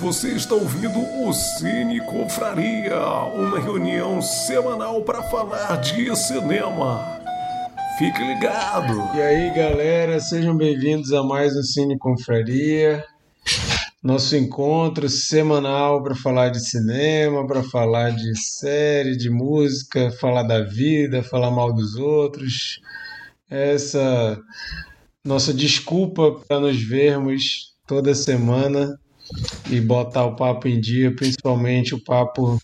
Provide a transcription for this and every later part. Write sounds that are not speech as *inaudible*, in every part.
Você está ouvindo o Cine Confraria, uma reunião semanal para falar de cinema. Fique ligado! E aí, galera, sejam bem-vindos a mais um Cine Confraria. Nosso encontro semanal para falar de cinema, para falar de série, de música, falar da vida, falar mal dos outros. Essa nossa desculpa para nos vermos toda semana e botar o papo em dia, principalmente o papo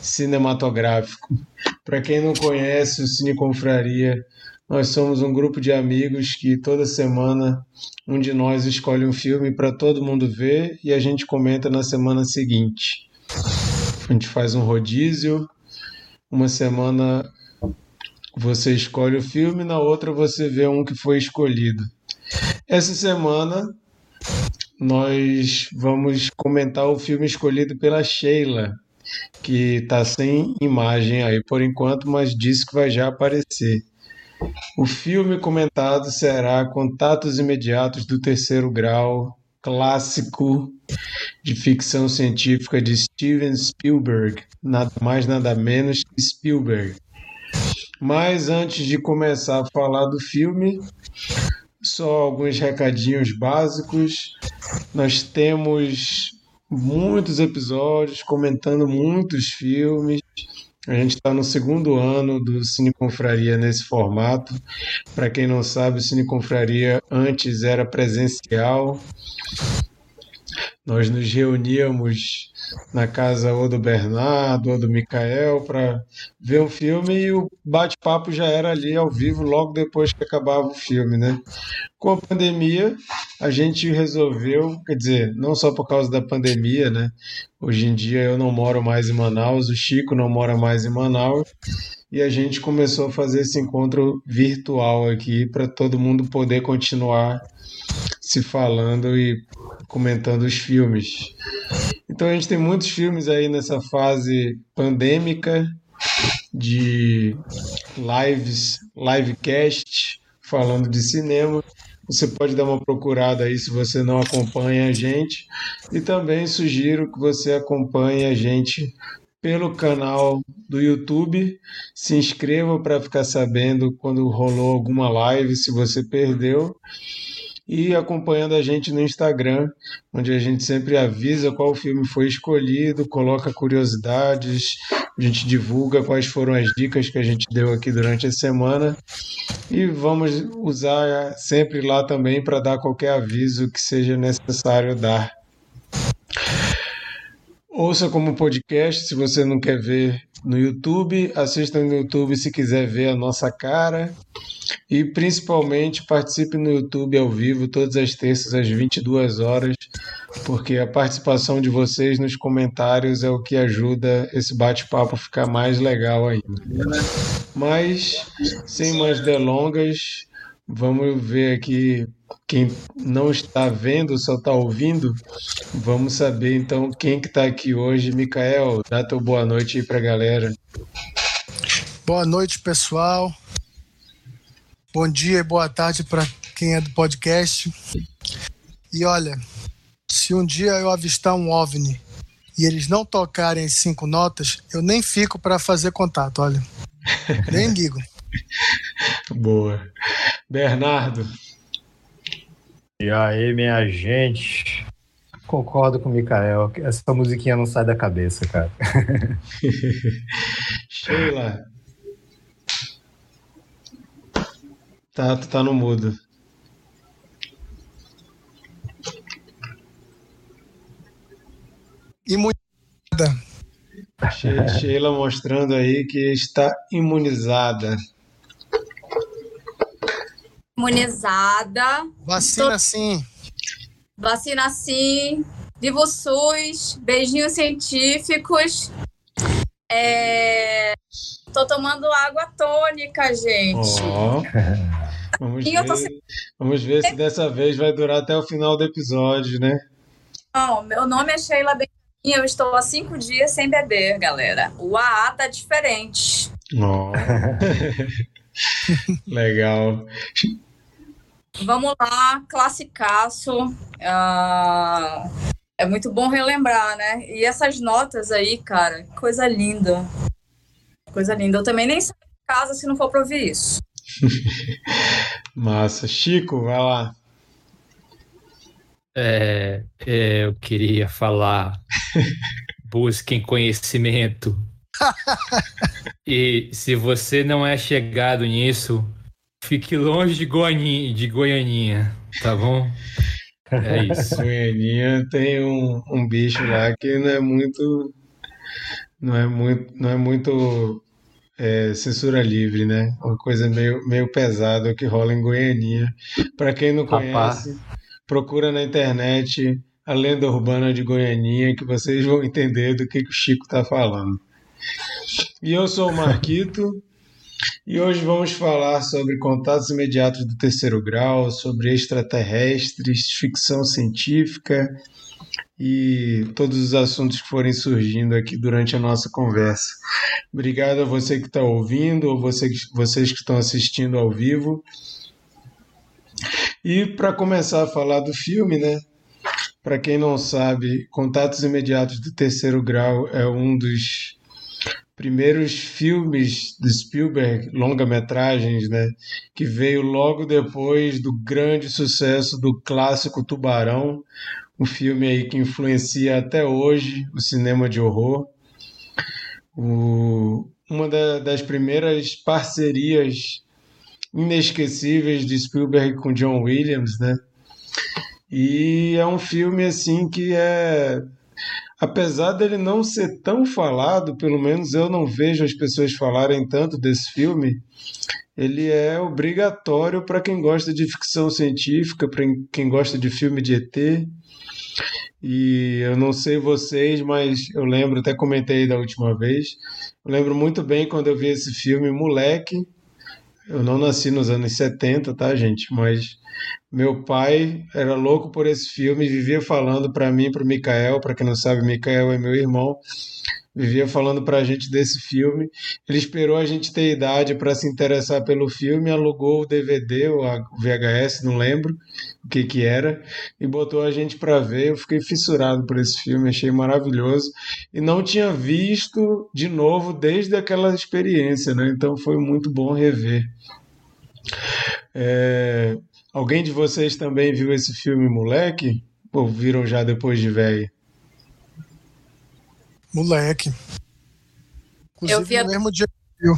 cinematográfico. Para quem não conhece o Cine Confraria, nós somos um grupo de amigos que toda semana um de nós escolhe um filme para todo mundo ver e a gente comenta na semana seguinte. A gente faz um rodízio, uma semana você escolhe o filme, na outra você vê um que foi escolhido. Essa semana nós vamos comentar o filme escolhido pela Sheila, que está sem imagem aí por enquanto, mas disse que vai já aparecer. O filme comentado será Contatos Imediatos do Terceiro Grau, clássico de ficção científica de Steven Spielberg, nada mais nada menos que Spielberg. Mas antes de começar a falar do filme, só alguns recadinhos básicos. Nós temos muitos episódios comentando muitos filmes. A gente está no segundo ano do Cine Confraria nesse formato. Para quem não sabe, o Cine Confraria antes era presencial. Nós nos reuníamos na casa ou do Bernardo ou do Micael para ver um filme e o bate-papo já era ali ao vivo logo depois que acabava o filme, né? Com a pandemia, a gente resolveu, quer dizer, não só por causa da pandemia, né? Hoje em dia eu não moro mais em Manaus, o Chico não mora mais em Manaus, e a gente começou a fazer esse encontro virtual aqui para todo mundo poder continuar se falando e comentando os filmes. Então a gente tem muitos filmes aí nessa fase pandêmica de lives, livecast, falando de cinema. Você pode dar uma procurada aí se você não acompanha a gente. E também sugiro que você acompanhe a gente pelo canal do YouTube. Se inscreva para ficar sabendo quando rolou alguma live, se você perdeu e acompanhando a gente no Instagram, onde a gente sempre avisa qual filme foi escolhido, coloca curiosidades, a gente divulga quais foram as dicas que a gente deu aqui durante a semana e vamos usar sempre lá também para dar qualquer aviso que seja necessário dar. Ouça como podcast se você não quer ver no YouTube, assista no YouTube se quiser ver a nossa cara e principalmente participe no YouTube ao vivo todas as terças às 22 horas, porque a participação de vocês nos comentários é o que ajuda esse bate-papo a ficar mais legal ainda. Mas sem mais delongas, vamos ver aqui quem não está vendo, só está ouvindo. Vamos saber então quem que está aqui hoje. Micael, dá tua boa noite aí para a galera. Boa noite, pessoal. Bom dia e boa tarde para quem é do podcast. E olha, se um dia eu avistar um OVNI e eles não tocarem cinco notas, eu nem fico para fazer contato, olha. *laughs* Nem ligo. Boa. Bernardo. E aí, minha gente? Concordo com o Mikael. Essa musiquinha não sai da cabeça, cara. *laughs* Sheila. Tá, tu tá no mudo. Imunizada. Sheila mostrando aí que está imunizada. Imunizada. Vacina Tô... sim. Vacina sim. Viva o SUS. Beijinhos científicos. É... Tô tomando água tônica, gente. Oh. *laughs* Vamos, ver, tô... vamos ver se dessa vez vai durar até o final do episódio, né? Não, meu nome é Sheila Benjamin, eu estou há cinco dias sem beber, galera. O AA tá diferente. Oh. *laughs* Legal. Vamos lá, classicaço. Uh, é muito bom relembrar, né? E essas notas aí, cara, coisa linda. Coisa linda. Eu também nem saio de casa se não for pra ouvir isso. *laughs* Massa. Chico, vai lá. É, é, eu queria falar. *laughs* Busquem conhecimento. *laughs* e se você não é chegado nisso, fique longe de Goianinha, de Goianinha tá bom? É isso. *laughs* Goianinha tem um, um bicho lá que não é muito. Não é muito, não é muito é, censura livre, né? Uma coisa meio, meio pesada que rola em Goianinha. Para quem não conhece, Rapaz. procura na internet a lenda urbana de Goianinha que vocês vão entender do que, que o Chico está falando. E eu sou o Marquito. E hoje vamos falar sobre contatos imediatos do terceiro grau, sobre extraterrestres, ficção científica e todos os assuntos que forem surgindo aqui durante a nossa conversa. Obrigado a você que está ouvindo ou você, vocês que estão assistindo ao vivo. E para começar a falar do filme, né? Para quem não sabe, Contatos Imediatos do Terceiro Grau é um dos primeiros filmes de Spielberg, longa-metragens, né, que veio logo depois do grande sucesso do clássico Tubarão, um filme aí que influencia até hoje o cinema de horror. O, uma da, das primeiras parcerias inesquecíveis de Spielberg com John Williams, né? E é um filme assim que é apesar dele não ser tão falado, pelo menos eu não vejo as pessoas falarem tanto desse filme, ele é obrigatório para quem gosta de ficção científica, para quem gosta de filme de ET. E eu não sei vocês, mas eu lembro, até comentei da última vez, eu lembro muito bem quando eu vi esse filme, moleque. Eu não nasci nos anos 70, tá, gente? Mas meu pai era louco por esse filme, vivia falando para mim, para o Mikael, para quem não sabe, Mikael é meu irmão, vivia falando para a gente desse filme. Ele esperou a gente ter idade para se interessar pelo filme, alugou o DVD ou a VHS, não lembro o que que era, e botou a gente para ver. Eu fiquei fissurado por esse filme, achei maravilhoso e não tinha visto de novo desde aquela experiência, né? Então foi muito bom rever. É... Alguém de vocês também viu esse filme moleque? Ou viram já depois de velho? Moleque. Inclusive, eu vi no mesmo dia que viu.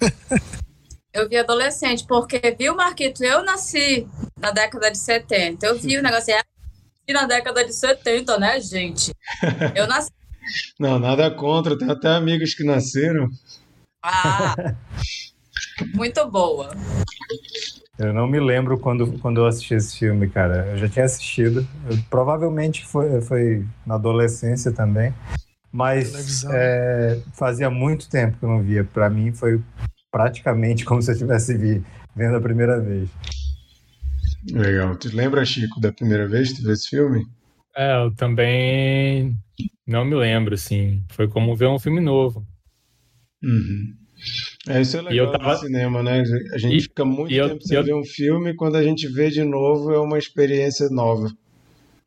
*laughs* eu vi adolescente, porque, viu, Marquito? Eu nasci na década de 70. Eu vi o negócio assim, na década de 70, né, gente? Eu nasci. *laughs* Não, nada contra, tem até amigos que nasceram. Ah, muito boa. Eu não me lembro quando, quando eu assisti esse filme, cara. Eu já tinha assistido. Eu, provavelmente foi, foi na adolescência também. Mas é, fazia muito tempo que eu não via. Para mim foi praticamente *laughs* como se eu tivesse vi, vendo a primeira vez. Legal. Tu lembra, Chico, da primeira vez que tu viu esse filme? É, eu também não me lembro, assim. Foi como ver um filme novo. Uhum. É, isso é legal tava... no cinema, né? A gente e, fica muito tempo eu, sem eu... ver um filme e quando a gente vê de novo é uma experiência nova.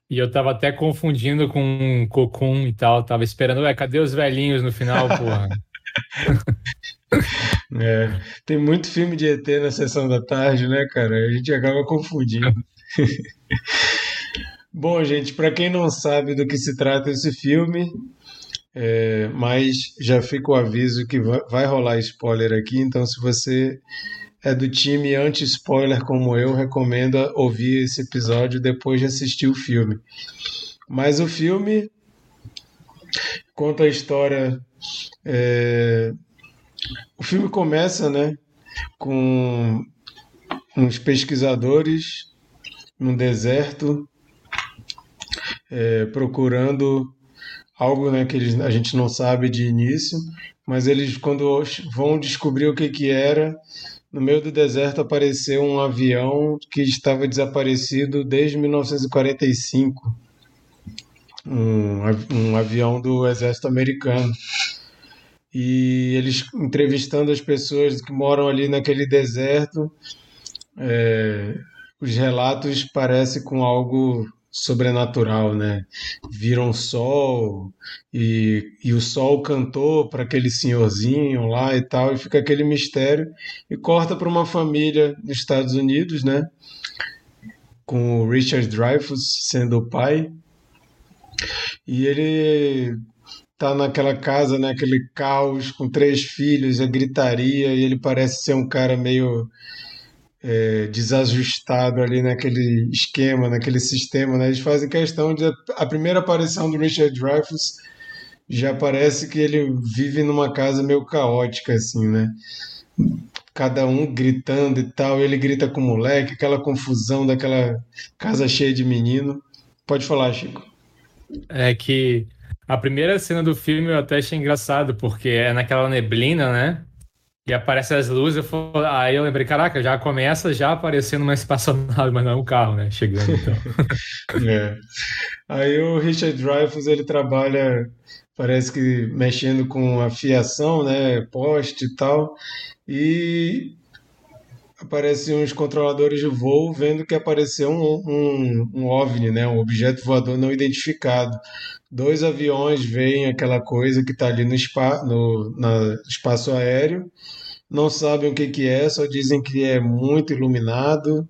E eu tava até confundindo com Cocum e tal. Tava esperando, ué, cadê os velhinhos no final, porra? *laughs* *laughs* é, tem muito filme de ET na sessão da tarde, né, cara? A gente acaba confundindo. *laughs* Bom, gente, para quem não sabe do que se trata esse filme, é, mas já fica o aviso que vai, vai rolar spoiler aqui, então se você é do time anti-spoiler como eu, recomendo ouvir esse episódio depois de assistir o filme. Mas o filme conta a história. É... O filme começa, né, com uns pesquisadores no deserto é, procurando algo né, que eles, a gente não sabe de início, mas eles, quando vão descobrir o que, que era, no meio do deserto apareceu um avião que estava desaparecido desde 1945. Um, um avião do exército americano. E eles entrevistando as pessoas que moram ali naquele deserto, é, os relatos parecem com algo sobrenatural, né? Vira um sol e, e o sol cantou para aquele senhorzinho lá e tal, e fica aquele mistério. E corta para uma família nos Estados Unidos, né? Com o Richard Dreyfuss sendo o pai. E ele tá naquela casa, né, aquele caos com três filhos, a gritaria, e ele parece ser um cara meio é, desajustado ali naquele esquema, naquele sistema, né? Eles fazem questão de a primeira aparição do Richard Dreyfuss já parece que ele vive numa casa meio caótica assim, né? Cada um gritando e tal, ele grita com o moleque, aquela confusão daquela casa cheia de menino. Pode falar, Chico. É que a primeira cena do filme eu até achei engraçado, porque é naquela neblina, né? E aparece as luzes, eu aí eu lembrei, caraca, já começa já aparecendo uma espaçonave, mas não é um carro, né? Chegando então. *laughs* é. Aí o Richard Dreyfuss, ele trabalha, parece que mexendo com a fiação, né? Poste e tal. E aparecem uns controladores de voo vendo que apareceu um, um, um OVNI, né? Um objeto voador não identificado. Dois aviões veem aquela coisa que está ali no, spa, no espaço aéreo não sabem o que, que é, só dizem que é muito iluminado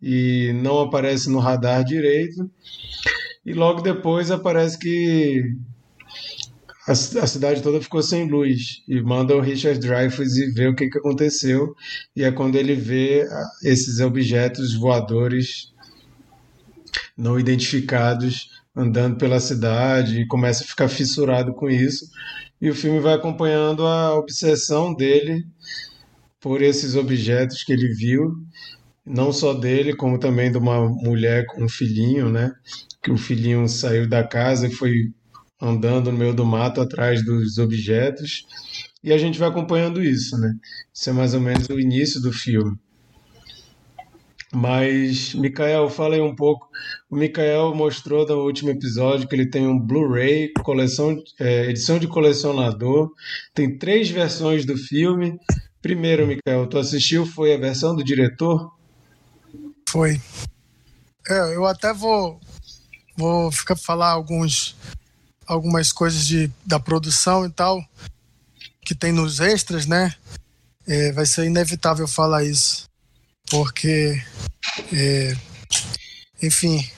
e não aparece no radar direito. E logo depois aparece que a, a cidade toda ficou sem luz e manda o Richard Dreyfuss e vê o que, que aconteceu. E é quando ele vê esses objetos voadores não identificados andando pela cidade e começa a ficar fissurado com isso. E o filme vai acompanhando a obsessão dele por esses objetos que ele viu, não só dele, como também de uma mulher com um filhinho, né? Que o filhinho saiu da casa e foi andando no meio do mato atrás dos objetos. E a gente vai acompanhando isso, né? Isso é mais ou menos o início do filme. Mas, Mikael, fala aí um pouco. O Mikael mostrou no último episódio que ele tem um Blu-ray, coleção, é, edição de colecionador. Tem três versões do filme. Primeiro, Mikael, tu assistiu, foi a versão do diretor? Foi. É, eu até vou, vou ficar falar alguns, algumas coisas de, da produção e tal, que tem nos extras, né? É, vai ser inevitável falar isso porque, é, enfim,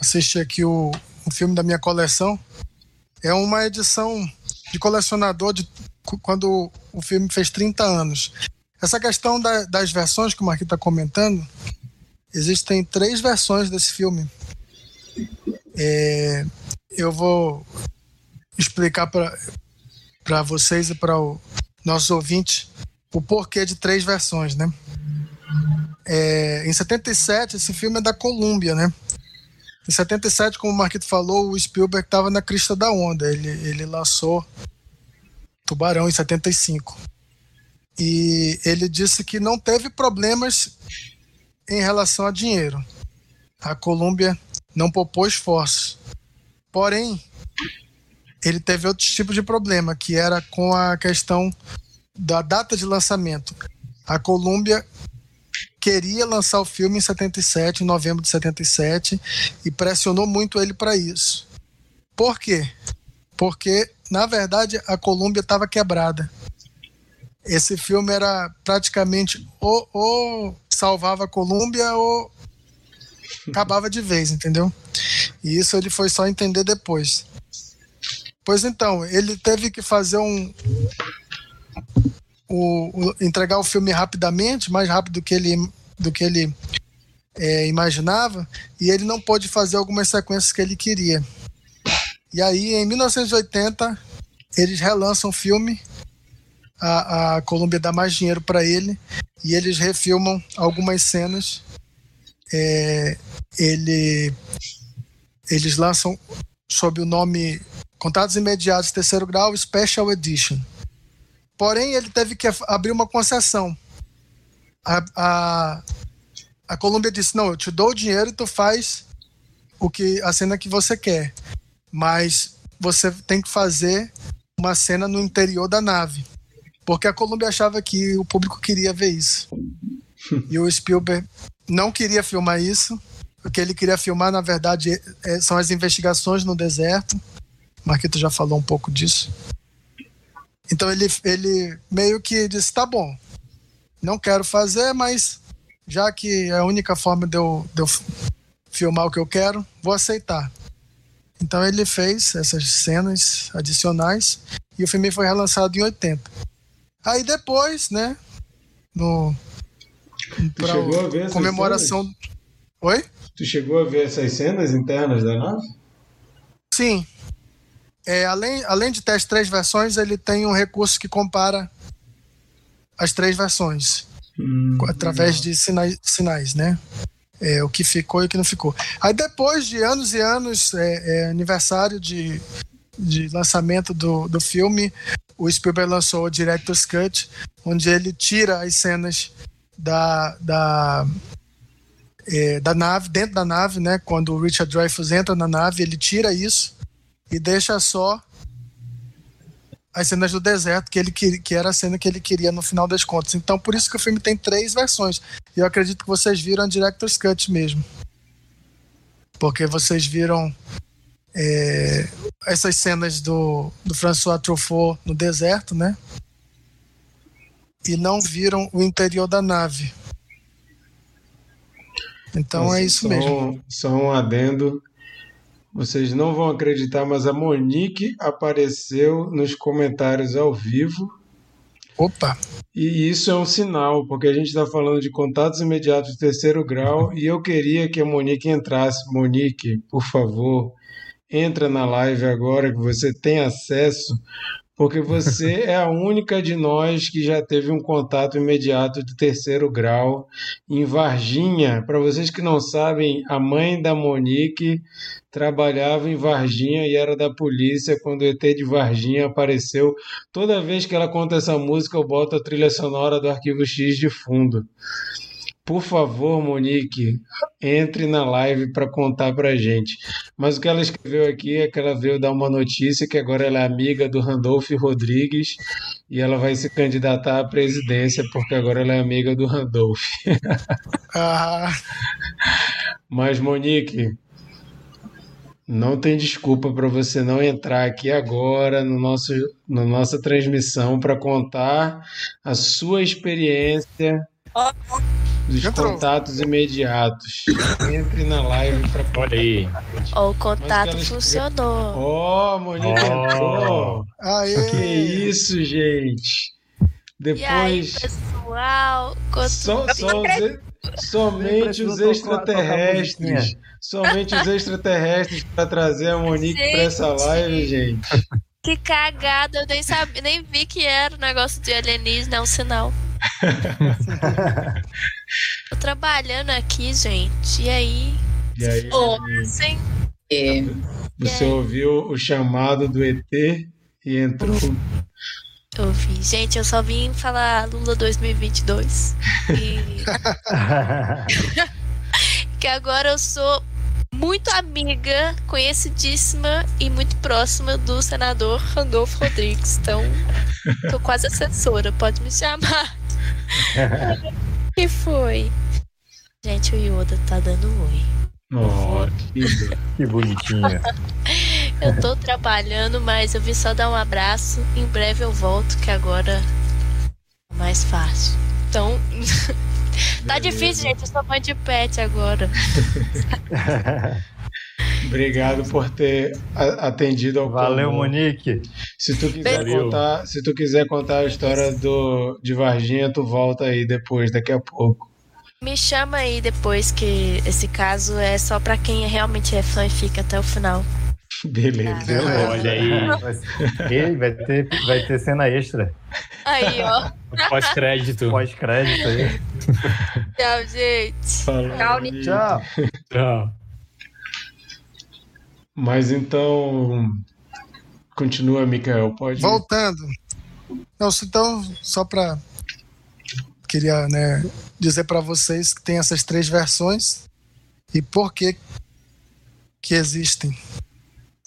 assisti aqui o, o filme da minha coleção. É uma edição de colecionador de quando o filme fez 30 anos. Essa questão da, das versões que o Marquinhos está comentando, existem três versões desse filme. É, eu vou explicar para vocês e para os nossos ouvintes o porquê de três versões, né? É, em 77, esse filme é da Columbia, né? Em 77, como o Marquito falou, o Spielberg estava na crista da onda. Ele, ele lançou Tubarão em 75. E ele disse que não teve problemas em relação a dinheiro. A Columbia não poupou esforços. Porém, ele teve outros tipos de problema, que era com a questão da data de lançamento. A Columbia queria lançar o filme em 77, em novembro de 77, e pressionou muito ele para isso. Por quê? Porque, na verdade, a Colômbia estava quebrada. Esse filme era praticamente ou, ou salvava a Colômbia ou acabava de vez, entendeu? E isso ele foi só entender depois. Pois então, ele teve que fazer um, o, o, entregar o filme rapidamente, mais rápido do que ele, do que ele é, imaginava, e ele não pôde fazer algumas sequências que ele queria. E aí, em 1980, eles relançam o filme, a, a Columbia dá mais dinheiro para ele, e eles refilmam algumas cenas. É, ele, eles lançam sob o nome Contatos Imediatos Terceiro Grau Special Edition. Porém, ele teve que abrir uma concessão. A, a, a Colômbia disse: Não, eu te dou o dinheiro e tu faz o que a cena que você quer. Mas você tem que fazer uma cena no interior da nave. Porque a Colômbia achava que o público queria ver isso. e o Spielberg não queria filmar isso. O que ele queria filmar, na verdade, é, são as investigações no deserto. Marquito já falou um pouco disso. Então ele, ele meio que disse: tá bom, não quero fazer, mas já que é a única forma de eu, de eu filmar o que eu quero, vou aceitar. Então ele fez essas cenas adicionais e o filme foi relançado em 80. Aí depois, né, no tu chegou a ver comemoração. Cenas? Oi? Tu chegou a ver essas cenas internas da nave? Sim. É, além, além de ter as três versões, ele tem um recurso que compara as três versões hum, através de sinais, sinais né? É, o que ficou e o que não ficou. Aí depois de anos e anos, é, é, aniversário de, de lançamento do, do filme, o Spielberg lançou o Director's Cut, onde ele tira as cenas da, da, é, da nave, dentro da nave, né? Quando o Richard Dreyfuss entra na nave, ele tira isso e deixa só as cenas do deserto, que ele que era a cena que ele queria no final das contas. Então, por isso que o filme tem três versões. E eu acredito que vocês viram a Director's Cut mesmo. Porque vocês viram é, essas cenas do, do François Truffaut no deserto, né? E não viram o interior da nave. Então Nossa, é isso só, mesmo. Só um adendo. Vocês não vão acreditar, mas a Monique apareceu nos comentários ao vivo. Opa! E isso é um sinal, porque a gente está falando de contatos imediatos de terceiro grau e eu queria que a Monique entrasse. Monique, por favor, entra na live agora que você tem acesso, porque você é a única de nós que já teve um contato imediato de terceiro grau em Varginha. Para vocês que não sabem, a mãe da Monique trabalhava em Varginha e era da polícia quando o ET de Varginha apareceu. Toda vez que ela conta essa música, eu boto a trilha sonora do Arquivo X de fundo. Por favor, Monique, entre na live para contar para gente. Mas o que ela escreveu aqui é que ela veio dar uma notícia que agora ela é amiga do Randolph Rodrigues e ela vai se candidatar à presidência porque agora ela é amiga do Randolph. Ah. *laughs* Mas, Monique, não tem desculpa para você não entrar aqui agora no nosso, na nossa transmissão para contar a sua experiência dos contatos imediatos. Entre na live para Olha aí. O contato funcionou. Ó, oh, Monique oh. Aê. Que isso, gente. Depois. E aí, pessoal? Só, só os, somente os extraterrestres. Somente os extraterrestres para trazer a Monique para essa live, gente. Que cagada, eu nem, sabia, nem vi que era o negócio de alienígena, é um sinal. *laughs* Tô trabalhando aqui, gente. E aí? E aí? É. Você aí? ouviu o chamado do ET e entrou. Ouvi. Gente, eu só vim falar Lula 2022. E... *laughs* *laughs* que agora eu sou muito amiga, conhecidíssima e muito próxima do senador Randolfo Rodrigues. Então, tô quase assessora, pode me chamar. *laughs* que foi? Gente, o Yoda tá dando oi. Oh, que, *laughs* que bonitinha. eu tô trabalhando, mas eu vim só dar um abraço. Em breve eu volto, que agora é mais fácil. Então, *laughs* tá difícil, gente. Eu sou mãe de pet agora. *laughs* Obrigado por ter atendido ao Valeu, comum. Monique. Se tu quiser contar, se tu quiser contar a história do de Varginha, tu volta aí depois, daqui a pouco. Me chama aí depois que esse caso é só para quem realmente é fã e fica até o final. Beleza. Ah. Olha aí. *laughs* Vai, vai, ter, vai ter cena extra. Aí, ó. Pós-crédito. Pós-crédito aí. Tchau, gente. Falou, Tchau. Tchau. Mas então. Continua, Mikael, pode. Voltando. Não, então, só para. Queria né, dizer para vocês que tem essas três versões e por que que existem.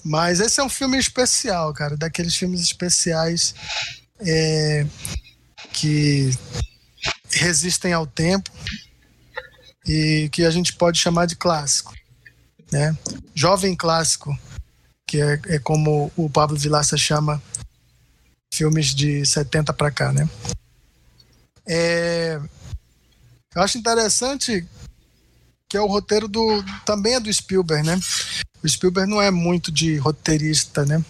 Mas esse é um filme especial, cara, daqueles filmes especiais é, que resistem ao tempo e que a gente pode chamar de clássico, né? Jovem clássico, que é, é como o Pablo Vilaça chama filmes de 70 para cá, né? É, eu acho interessante que é o roteiro do também é do Spielberg, né? O Spielberg não é muito de roteirista, né?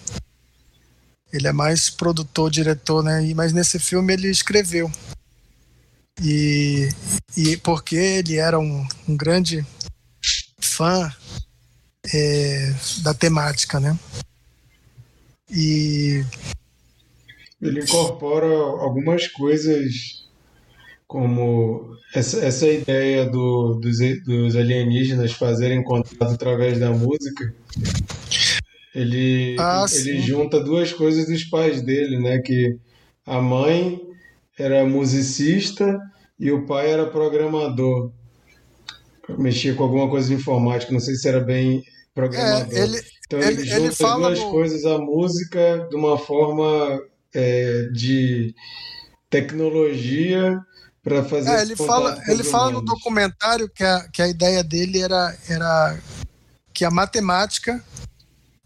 Ele é mais produtor, diretor, né? Mas nesse filme ele escreveu. E, e porque ele era um, um grande fã é, da temática, né? E ele incorpora algumas coisas como essa, essa ideia do, dos, dos alienígenas fazerem contato através da música. Ele, ah, ele junta duas coisas dos pais dele, né? Que a mãe era musicista e o pai era programador. Mexia com alguma coisa de informática, não sei se era bem programador. É, ele, então ele, ele junta fala duas no... coisas, a música de uma forma é, de tecnologia para fazer é, ele fala ele fala no documentário que a, que a ideia dele era, era que a matemática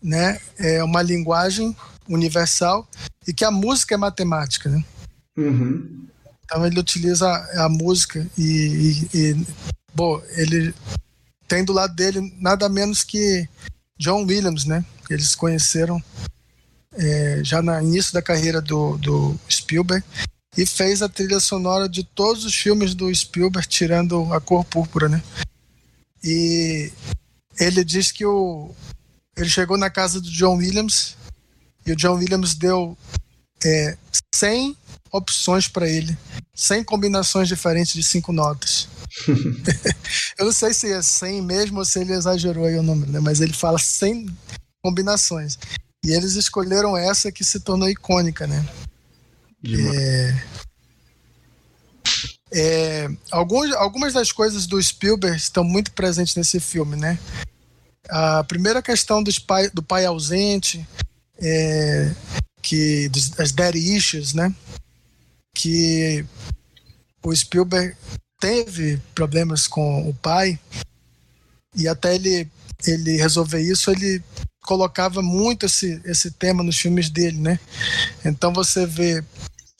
né é uma linguagem universal e que a música é matemática né? Uhum. então ele utiliza a, a música e, e, e bom ele tem do lado dele nada menos que John Williams né eles conheceram é, já no início da carreira do, do Spielberg e fez a trilha sonora de todos os filmes do Spielberg, tirando A Cor Púrpura, né? E ele diz que o, ele chegou na casa do John Williams e o John Williams deu é, 100 opções para ele, 100 combinações diferentes de cinco notas. *laughs* Eu não sei se é 100 mesmo ou se ele exagerou aí o número, né? mas ele fala 100 combinações. E eles escolheram essa que se tornou icônica, né? É, é, alguns, algumas das coisas do Spielberg estão muito presentes nesse filme, né? A primeira questão dos pai, do pai ausente, é, que das daddy issues, né? Que o Spielberg teve problemas com o pai e até ele ele resolver isso, ele colocava muito esse, esse tema nos filmes dele, né? Então você vê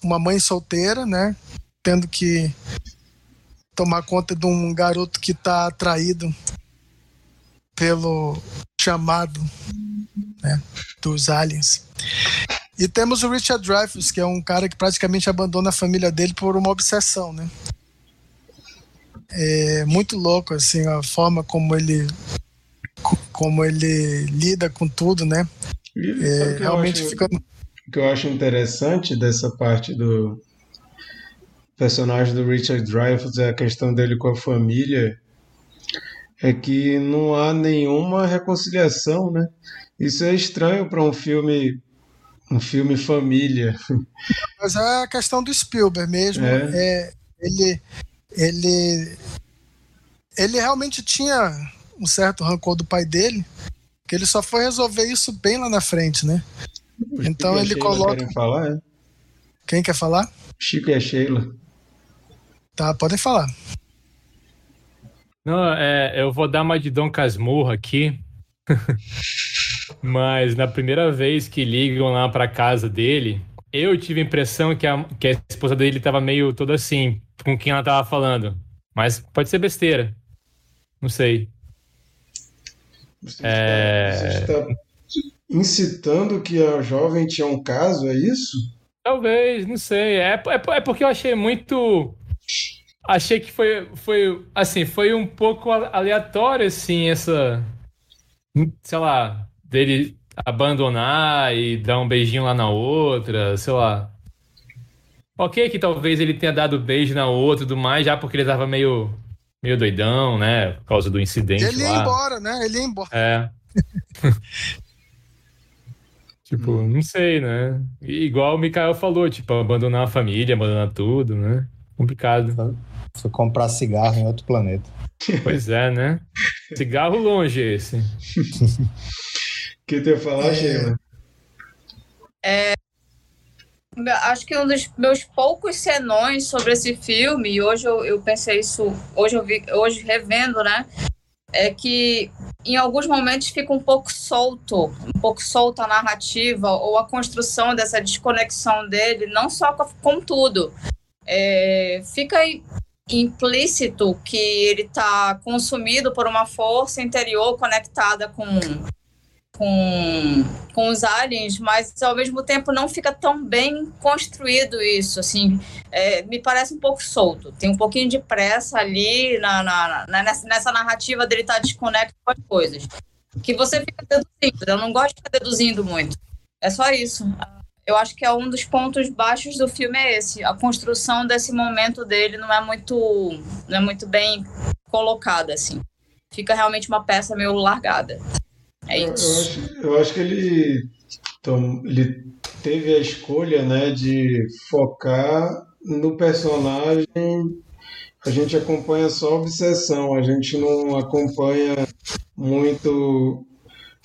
uma mãe solteira, né? Tendo que tomar conta de um garoto que está atraído pelo chamado né, dos aliens. E temos o Richard Dreyfuss, que é um cara que praticamente abandona a família dele por uma obsessão, né? É muito louco assim a forma como ele como ele lida com tudo, né? É, realmente acho, fica. O que eu acho interessante dessa parte do personagem do Richard Dreyfuss é a questão dele com a família é que não há nenhuma reconciliação, né? Isso é estranho para um filme um filme família. Mas é a questão do Spielberg mesmo. É. é ele ele ele realmente tinha um certo rancor do pai dele, que ele só foi resolver isso bem lá na frente, né? então ele coloca. Querem falar, é? Quem quer falar? Chico e a Sheila. Tá, podem falar. Não, é, eu vou dar uma de Dom Casmurro aqui. *laughs* Mas na primeira vez que ligam lá pra casa dele, eu tive a impressão que a, que a esposa dele tava meio toda assim, com quem ela tava falando. Mas pode ser besteira. Não sei. Você, é... está, você está incitando que a jovem tinha um caso, é isso? Talvez, não sei. É, é, é porque eu achei muito. Achei que foi, foi. Assim, foi um pouco aleatório, assim, essa. Sei lá, dele abandonar e dar um beijinho lá na outra, sei lá. Ok, que talvez ele tenha dado beijo na outra e tudo mais, já porque ele tava meio meio doidão, né? Por causa do incidente ele lá. ia embora, né? Ele ia embora. É. *laughs* tipo, hum. não sei, né? igual o Mikael falou, tipo, abandonar a família, abandonar tudo, né? Complicado. Foi comprar cigarro em outro planeta. Pois é, né? Cigarro longe esse. *laughs* que tu ia falar, é... Sheila? É, acho que um dos meus poucos senões sobre esse filme, e hoje eu, eu pensei isso, hoje eu vi, hoje revendo, né? É que em alguns momentos fica um pouco solto, um pouco solta a narrativa ou a construção dessa desconexão dele, não só com, com tudo. É, fica implícito que ele está consumido por uma força interior conectada com com, com os aliens, mas ao mesmo tempo não fica tão bem construído isso, assim, é, me parece um pouco solto, tem um pouquinho de pressa ali na, na, na nessa, nessa, narrativa dele estar tá desconectado com as coisas, que você fica deduzindo, eu não gosto de ficar deduzindo muito, é só isso. Eu acho que é um dos pontos baixos do filme é esse, a construção desse momento dele não é muito, não é muito bem colocada, assim, fica realmente uma peça meio largada. É isso. Eu, eu, acho, eu acho, que ele, então, ele teve a escolha né, de focar no personagem. A gente acompanha só a obsessão, a gente não acompanha muito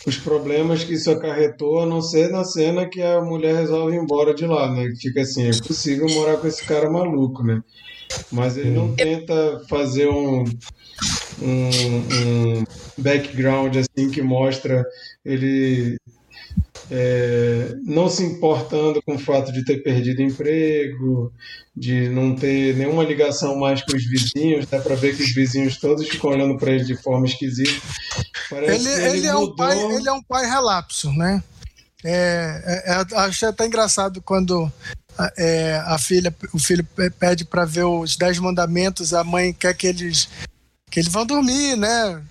os problemas que isso acarretou, a não ser na cena que a mulher resolve ir embora de lá, né? Fica assim, é possível morar com esse cara maluco, né? Mas ele não tenta fazer um, um, um background assim que mostra ele é, não se importando com o fato de ter perdido emprego, de não ter nenhuma ligação mais com os vizinhos, dá para ver que os vizinhos todos ficam olhando para ele de forma esquisita. Parece ele, ele, ele é um pai, ele é um pai relapso, né? É, é, é achei até engraçado quando é, a filha, o filho pede para ver os dez mandamentos, a mãe quer que eles que eles vão dormir, né?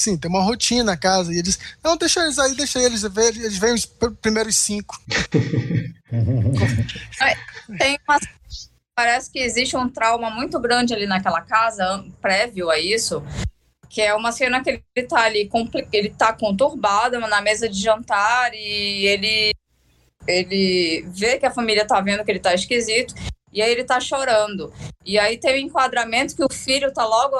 Sim, tem uma rotina na casa. E eles, não, deixa eles aí, deixa eles ver, eles veem os primeiros cinco. *laughs* tem uma, parece que existe um trauma muito grande ali naquela casa, prévio a isso, que é uma cena que ele tá ali, ele tá conturbado na mesa de jantar e ele ele vê que a família tá vendo que ele tá esquisito e aí ele tá chorando. E aí tem o um enquadramento que o filho tá logo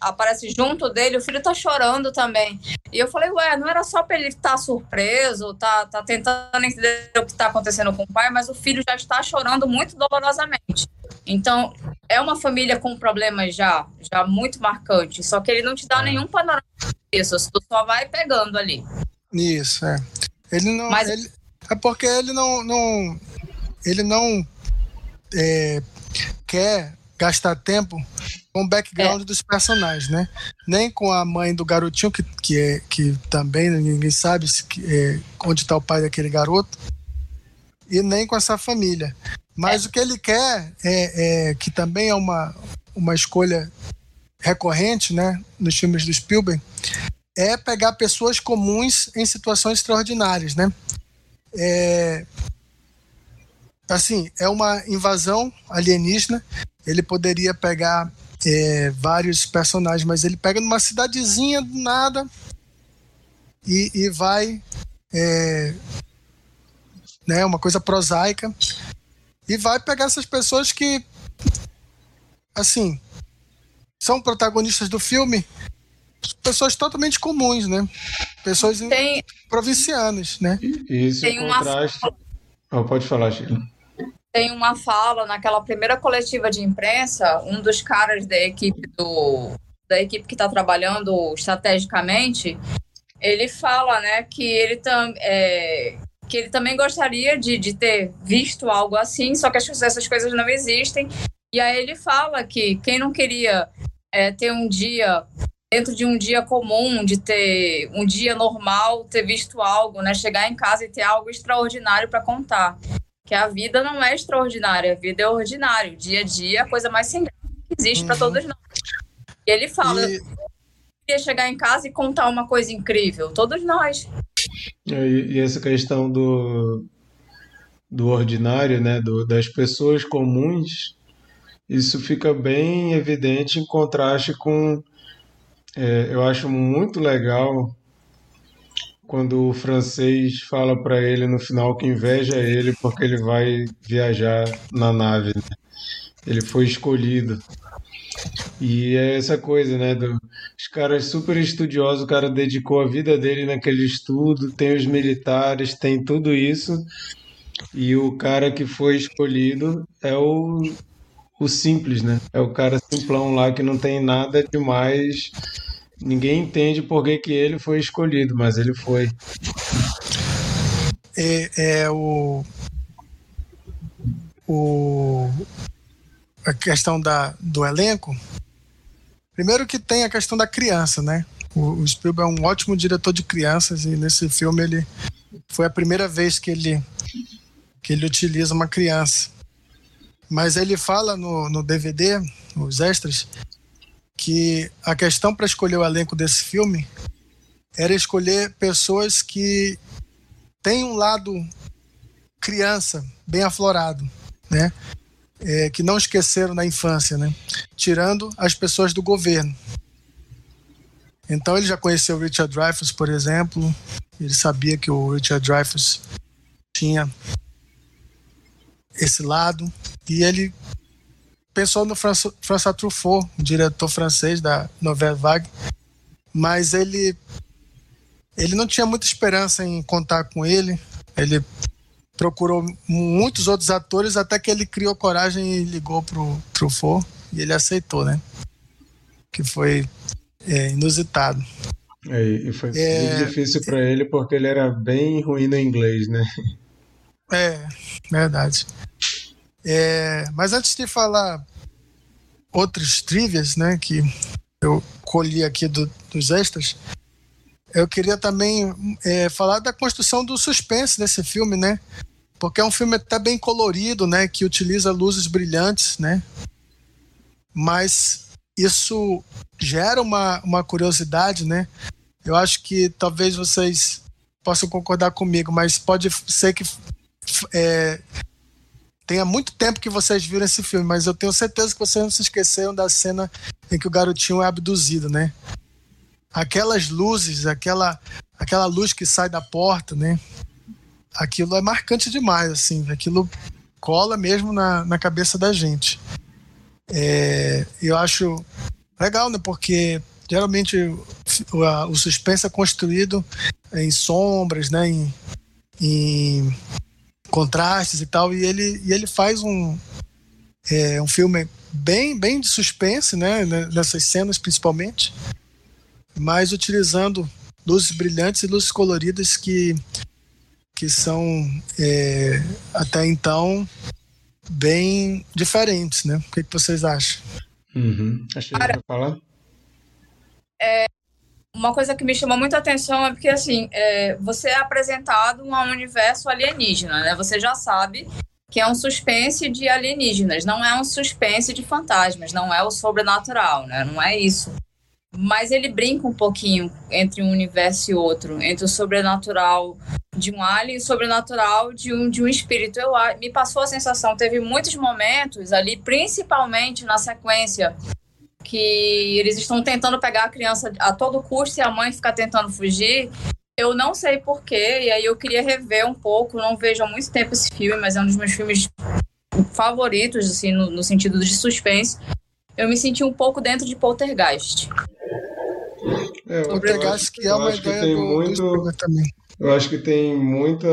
aparece junto dele, o filho tá chorando também. E eu falei, ué, não era só para ele estar tá surpreso, tá, tá tentando entender o que está acontecendo com o pai, mas o filho já está chorando muito dolorosamente. Então, é uma família com problemas já, já muito marcantes, só que ele não te dá é. nenhum panorama disso, tu só vai pegando ali. Isso, é. Ele não. Mas... Ele, é porque ele não. não ele não é, quer gastar tempo com o background é. dos personagens, né? Nem com a mãe do garotinho, que, que, é, que também ninguém sabe se, é, onde está o pai daquele garoto, e nem com essa família. Mas é. o que ele quer, é, é, que também é uma, uma escolha recorrente né, nos filmes do Spielberg, é pegar pessoas comuns em situações extraordinárias, né? É, assim, é uma invasão alienígena. Ele poderia pegar é, vários personagens, mas ele pega numa cidadezinha do nada e, e vai. É, né, uma coisa prosaica. E vai pegar essas pessoas que. Assim. São protagonistas do filme. Pessoas totalmente comuns, né? Pessoas Tem... provincianas, né? Isso Tem contraste. Uma... Oh, pode falar, Sheila tem uma fala naquela primeira coletiva de imprensa, um dos caras da equipe do da equipe que está trabalhando estrategicamente, ele fala, né, que ele tam, é, que ele também gostaria de, de ter visto algo assim, só que essas coisas não existem. E aí ele fala que quem não queria é, ter um dia dentro de um dia comum, de ter um dia normal, ter visto algo, né, chegar em casa e ter algo extraordinário para contar que a vida não é extraordinária, a vida é ordinária. O dia a dia é a coisa mais sem graça que existe uhum. para todos nós. E ele fala: e... eu queria chegar em casa e contar uma coisa incrível. Todos nós. E, e essa questão do, do ordinário, né, do, das pessoas comuns, isso fica bem evidente em contraste com. É, eu acho muito legal quando o francês fala para ele no final que inveja ele porque ele vai viajar na nave. Né? Ele foi escolhido. E é essa coisa, né? Do, os caras super estudiosos, o cara dedicou a vida dele naquele estudo, tem os militares, tem tudo isso. E o cara que foi escolhido é o, o simples, né? É o cara simplão lá que não tem nada demais. Ninguém entende por que, que ele foi escolhido, mas ele foi. É, é o, o a questão da, do elenco. Primeiro que tem a questão da criança, né? O, o Spielberg é um ótimo diretor de crianças e nesse filme ele foi a primeira vez que ele que ele utiliza uma criança. Mas ele fala no, no DVD, nos extras, que a questão para escolher o elenco desse filme era escolher pessoas que têm um lado criança bem aflorado, né? É, que não esqueceram na infância, né? Tirando as pessoas do governo. Então ele já conheceu o Richard Dreyfuss, por exemplo. Ele sabia que o Richard Dreyfuss tinha esse lado e ele pensou no François, François Truffaut, diretor francês da Nouvelle Vague, mas ele ele não tinha muita esperança em contar com ele. Ele procurou muitos outros atores até que ele criou coragem e ligou pro Truffaut e ele aceitou, né? Que foi é, inusitado. É, e foi é, difícil para ele porque ele era bem ruim no inglês, né? É, verdade. É, mas antes de falar outros trivias, né, que eu colhi aqui do, dos extras, eu queria também é, falar da construção do suspense desse filme, né? Porque é um filme até bem colorido, né? Que utiliza luzes brilhantes, né? Mas isso gera uma, uma curiosidade, né? Eu acho que talvez vocês possam concordar comigo, mas pode ser que é, tenha muito tempo que vocês viram esse filme, mas eu tenho certeza que vocês não se esqueceram da cena em que o garotinho é abduzido, né? Aquelas luzes, aquela, aquela luz que sai da porta, né? Aquilo é marcante demais, assim. Aquilo cola mesmo na, na cabeça da gente. É, eu acho legal, né? Porque geralmente o, a, o suspense é construído em sombras, né? Em, em contrastes e tal, e ele, e ele faz um, é, um filme bem, bem de suspense, né, né, nessas cenas principalmente, mas utilizando luzes brilhantes e luzes coloridas que, que são é, até então bem diferentes, né? O que, que vocês acham? Uhum. Achei que falar. É, uma coisa que me chamou muita atenção é porque, assim, é, você é apresentado a um universo alienígena, né? Você já sabe que é um suspense de alienígenas, não é um suspense de fantasmas, não é o sobrenatural, né? Não é isso. Mas ele brinca um pouquinho entre um universo e outro, entre o sobrenatural de um alien e o sobrenatural de um, de um espírito. Eu, me passou a sensação, teve muitos momentos ali, principalmente na sequência que eles estão tentando pegar a criança a todo custo e a mãe fica tentando fugir. Eu não sei porquê, e aí eu queria rever um pouco. Não vejo há muito tempo esse filme, mas é um dos meus filmes favoritos, assim, no, no sentido de suspense. Eu me senti um pouco dentro de Poltergeist. É, Poltergeist que é uma ideia que tem do, muito, do também. Eu acho que tem muita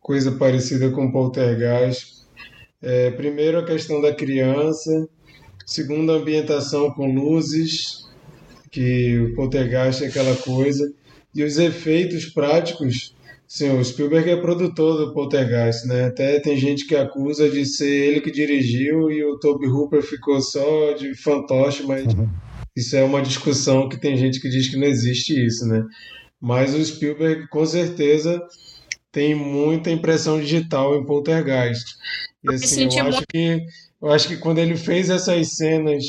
coisa parecida com Poltergeist. É, primeiro a questão da criança, Segunda, ambientação com luzes, que o poltergeist é aquela coisa. E os efeitos práticos, sim, o Spielberg é produtor do poltergeist, né? Até tem gente que acusa de ser ele que dirigiu e o Toby Hooper ficou só de fantoche, mas uhum. isso é uma discussão que tem gente que diz que não existe isso, né? Mas o Spielberg, com certeza, tem muita impressão digital em poltergeist. E assim, eu acho que eu acho que quando ele fez essas cenas,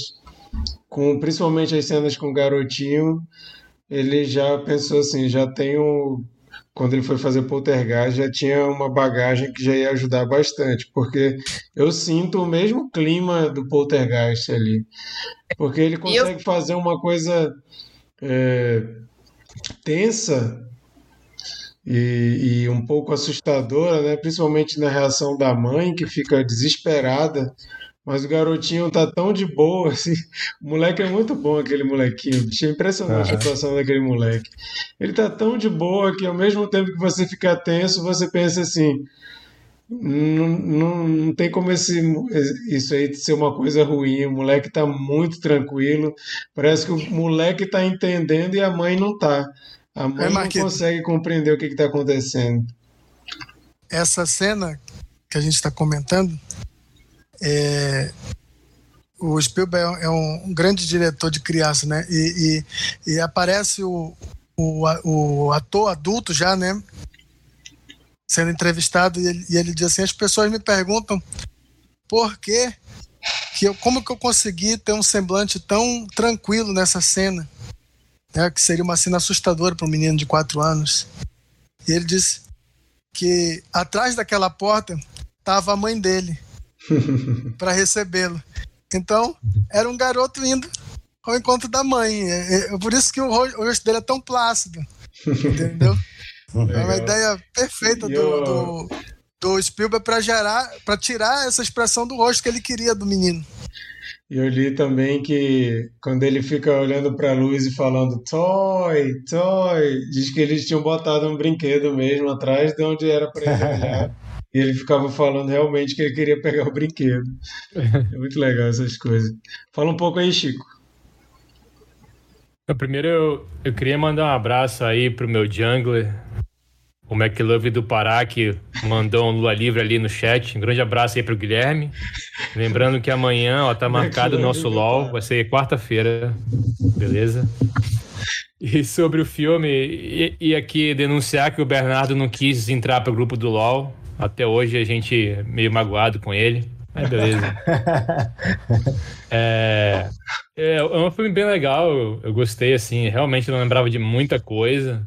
com principalmente as cenas com o garotinho, ele já pensou assim, já tenho quando ele foi fazer Poltergeist, já tinha uma bagagem que já ia ajudar bastante, porque eu sinto o mesmo clima do Poltergeist ali. Porque ele consegue eu... fazer uma coisa é, tensa e, e, um pouco assustadora, né? principalmente na reação da mãe, que fica desesperada mas o garotinho tá tão de boa, assim. O moleque é muito bom, aquele molequinho. Bicho, é impressionante uhum. a atuação daquele moleque. Ele tá tão de boa que ao mesmo tempo que você fica tenso, você pensa assim. não, não, não tem como esse, isso aí ser uma coisa ruim. O moleque tá muito tranquilo. Parece que o moleque tá entendendo e a mãe não tá. A mãe é, não consegue compreender o que está acontecendo. Essa cena que a gente está comentando, é, o Spielberg é um, um, grande diretor de criança, né? E, e, e aparece o, o, o, ator adulto já, né? Sendo entrevistado e ele, e ele diz assim: as pessoas me perguntam por que, que eu, como que eu consegui ter um semblante tão tranquilo nessa cena né, que seria uma cena assustadora para um menino de quatro anos. E ele disse que atrás daquela porta estava a mãe dele *laughs* para recebê-lo. Então, era um garoto indo ao encontro da mãe. É, é por isso que o rosto dele é tão plácido. Entendeu? *laughs* É uma ideia perfeita do, do, do Spielberg para gerar, para tirar essa expressão do rosto que ele queria do menino. E eu li também que quando ele fica olhando para a luz e falando toy, toy, diz que eles tinham botado um brinquedo mesmo atrás de onde era para ele olhar. *laughs* e ele ficava falando realmente que ele queria pegar o brinquedo. É muito legal essas coisas. Fala um pouco aí, Chico. Primeiro eu, eu queria mandar um abraço aí pro meu jungler, o McLove do Pará, que mandou um Lula livre ali no chat. Um grande abraço aí pro Guilherme. Lembrando que amanhã, ó, tá marcado o nosso LOL, vai ser quarta-feira, beleza? E sobre o filme, e, e, aqui denunciar que o Bernardo não quis entrar pro grupo do LOL. Até hoje a gente meio magoado com ele. É, beleza. *laughs* é, é, é um filme bem legal, eu, eu gostei, assim, realmente não lembrava de muita coisa,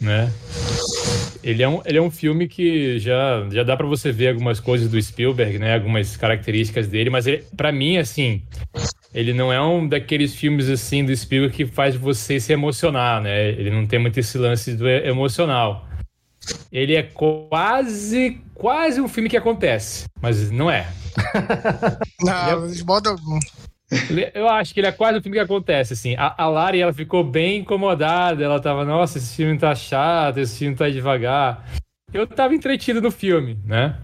né? Ele é um, ele é um filme que já, já dá para você ver algumas coisas do Spielberg, né? Algumas características dele, mas para mim, assim, ele não é um daqueles filmes assim do Spielberg que faz você se emocionar, né? Ele não tem muito esse lance do emocional. Ele é quase, quase um filme que acontece, mas não é. *laughs* não, é... de modo algum. Eu acho que ele é quase o filme que acontece, assim. A, a Lari, ela ficou bem incomodada. Ela tava, nossa, esse filme tá chato, esse filme tá devagar. Eu tava entretido no filme, né?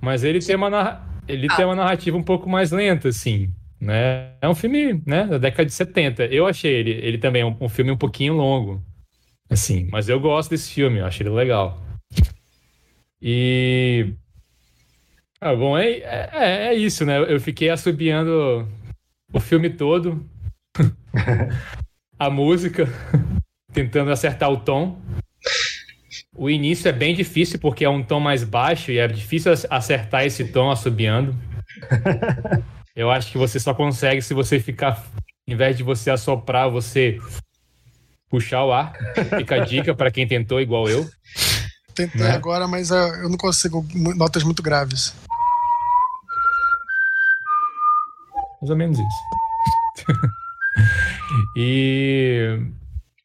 Mas ele tem uma, ele ah. tem uma narrativa um pouco mais lenta, assim, né? É um filme, né, da década de 70. Eu achei ele, ele também é um, um filme um pouquinho longo, assim. Mas eu gosto desse filme, eu acho ele legal. E... Ah, bom, é, é, é isso, né? Eu fiquei assobiando o filme todo, *laughs* a música, *laughs* tentando acertar o tom. O início é bem difícil porque é um tom mais baixo e é difícil acertar esse tom assobiando. *laughs* Eu acho que você só consegue se você ficar, em vez de você assoprar, você puxar o ar. Fica a dica para quem tentou igual eu. Tentei né? agora, mas uh, eu não consigo notas muito graves. Mais ou menos isso. *laughs* e.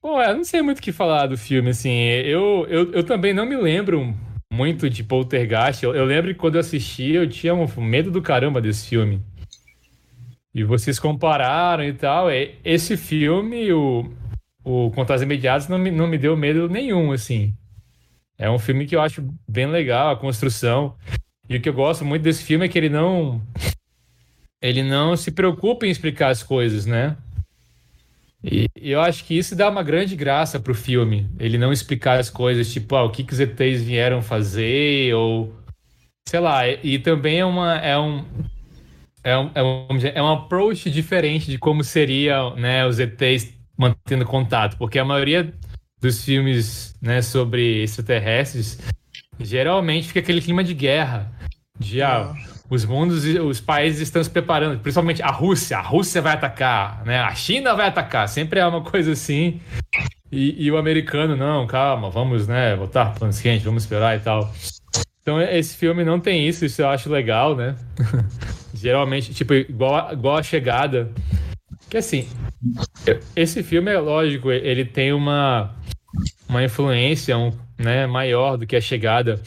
Bom, eu não sei muito o que falar do filme, assim. Eu, eu, eu também não me lembro muito de Poltergeist. Eu, eu lembro que quando eu assisti, eu tinha um medo do caramba desse filme. E vocês compararam e tal. Esse filme, o, o Contatos Imediatos, não me, não me deu medo nenhum, assim. É um filme que eu acho bem legal, a construção. E o que eu gosto muito desse filme é que ele não ele não se preocupa em explicar as coisas, né? E eu acho que isso dá uma grande graça pro filme. Ele não explicar as coisas, tipo, ah, o que, que os ETs vieram fazer, ou. Sei lá, e também é uma. É um, é um, é um, é approach diferente de como seria né, os ETs mantendo contato, porque a maioria dos filmes né, sobre extraterrestres geralmente fica aquele clima de guerra. De, ah, os mundos, os países estão se preparando, principalmente a Rússia. A Rússia vai atacar, né? A China vai atacar. Sempre é uma coisa assim. E, e o americano, não, calma, vamos, né? Botar planos quentes, vamos esperar e tal. Então esse filme não tem isso, isso eu acho legal, né? *laughs* Geralmente, tipo, igual, igual a chegada. Que assim, esse filme é lógico, ele tem uma, uma influência um, né, maior do que a chegada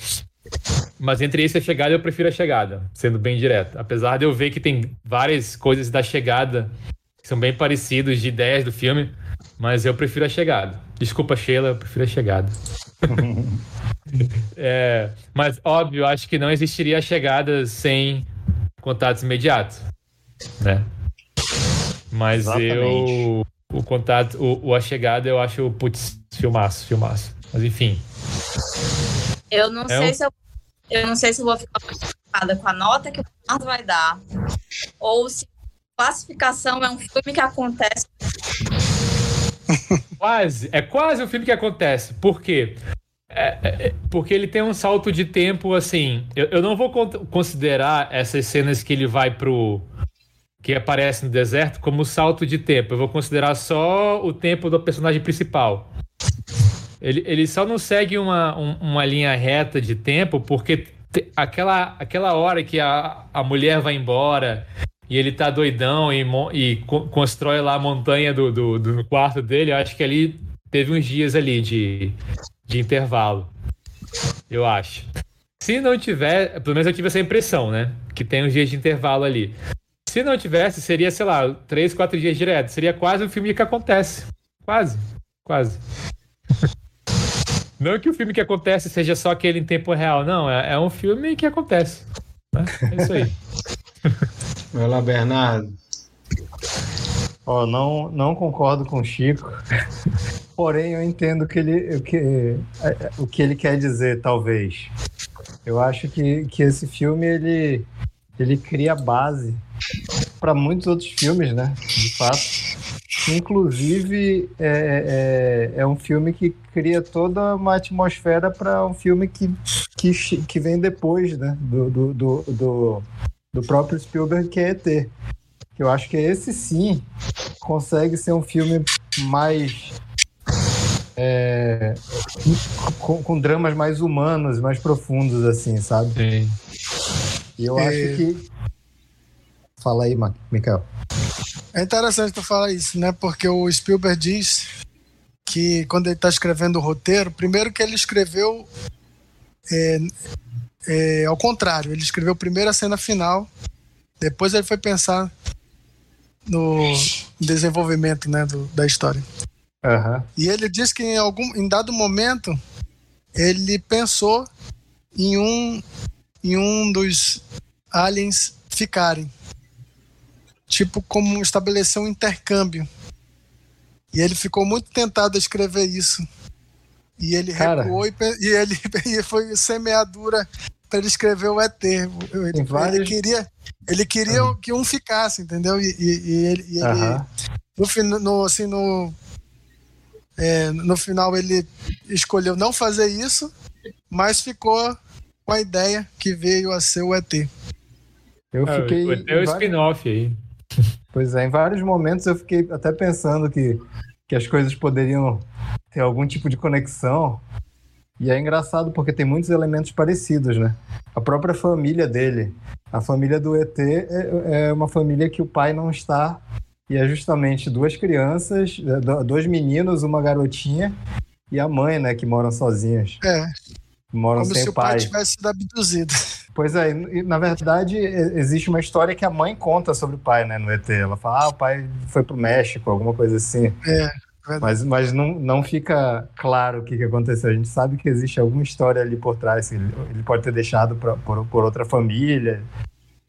mas entre esse e a chegada, eu prefiro a chegada, sendo bem direto. Apesar de eu ver que tem várias coisas da chegada que são bem parecidas de ideias do filme, mas eu prefiro a chegada. Desculpa, Sheila, eu prefiro a chegada. *laughs* é, mas, óbvio, acho que não existiria a chegada sem contatos imediatos, né? Mas Exatamente. eu... O contato, o, o A Chegada, eu acho, putz, filmaço, filmaço. Mas, enfim. Eu não é sei um... se eu... Eu não sei se eu vou ficar preocupada com a nota que o Mars vai dar, ou se classificação é um filme que acontece *laughs* Quase, é quase o filme que acontece. Por quê? É, é, é, porque ele tem um salto de tempo assim. Eu, eu não vou considerar essas cenas que ele vai pro. Que aparece no deserto como salto de tempo. Eu vou considerar só o tempo do personagem principal. Ele, ele só não segue uma, um, uma linha reta de tempo porque aquela, aquela hora que a, a mulher vai embora e ele tá doidão e, e constrói lá a montanha do, do, do, quarto dele, eu acho que ali teve uns dias ali de, de intervalo. Eu acho. Se não tiver, pelo menos eu tive essa impressão, né? Que tem uns dias de intervalo ali. Se não tivesse, seria, sei lá, três, quatro dias direto. Seria quase um filme que acontece. Quase. Quase. não que o filme que acontece seja só aquele em tempo real, não. É, é um filme que acontece. Né? É isso aí. *laughs* Vai lá, Bernardo. Oh, não, não concordo com o Chico, porém eu entendo que ele, o, que, o que ele quer dizer, talvez. Eu acho que, que esse filme ele, ele cria base para muitos outros filmes, né? De fato. Inclusive, é, é, é, um filme que cria toda uma atmosfera para um filme que, que, que vem depois né? do, do, do, do do próprio Spielberg, que é ET. Eu acho que esse sim consegue ser um filme mais. É, com, com, dramas mais humanos, mais profundos, assim, sabe? Sim. E eu é... acho que. Fala aí, Mikael. É interessante tu falar isso, né? Porque o Spielberg diz que quando ele está escrevendo o roteiro, primeiro que ele escreveu é, é, ao contrário, ele escreveu primeiro a cena final, depois ele foi pensar no desenvolvimento né, do, da história. Uhum. E ele disse que em algum em dado momento ele pensou em um em um dos aliens ficarem, tipo como estabelecer um intercâmbio. E ele ficou muito tentado a escrever isso. E ele Cara. recuou e, e ele *laughs* e foi semeadura para ele escrever o ET. Ele, vários... ele queria, ele queria uhum. que um ficasse, entendeu? E, e, e ele, e uhum. no, no, assim, no, é, no final ele escolheu não fazer isso, mas ficou com a ideia que veio a ser o ET. Eu é, fiquei. O ET é o spin-off aí. Pois é, em vários momentos eu fiquei até pensando que, que as coisas poderiam ter algum tipo de conexão e é engraçado porque tem muitos elementos parecidos, né? A própria família dele, a família do ET é, é uma família que o pai não está e é justamente duas crianças, é, dois meninos, uma garotinha e a mãe, né, que moram sozinhas. É. Moram Como sem se o pai, pai tivesse sido abduzido. *laughs* Pois é, na verdade, existe uma história que a mãe conta sobre o pai, né, no ET. Ela fala, ah, o pai foi pro México, alguma coisa assim. É. Mas, mas não, não fica claro o que, que aconteceu. A gente sabe que existe alguma história ali por trás. Ele, ele pode ter deixado pra, por, por outra família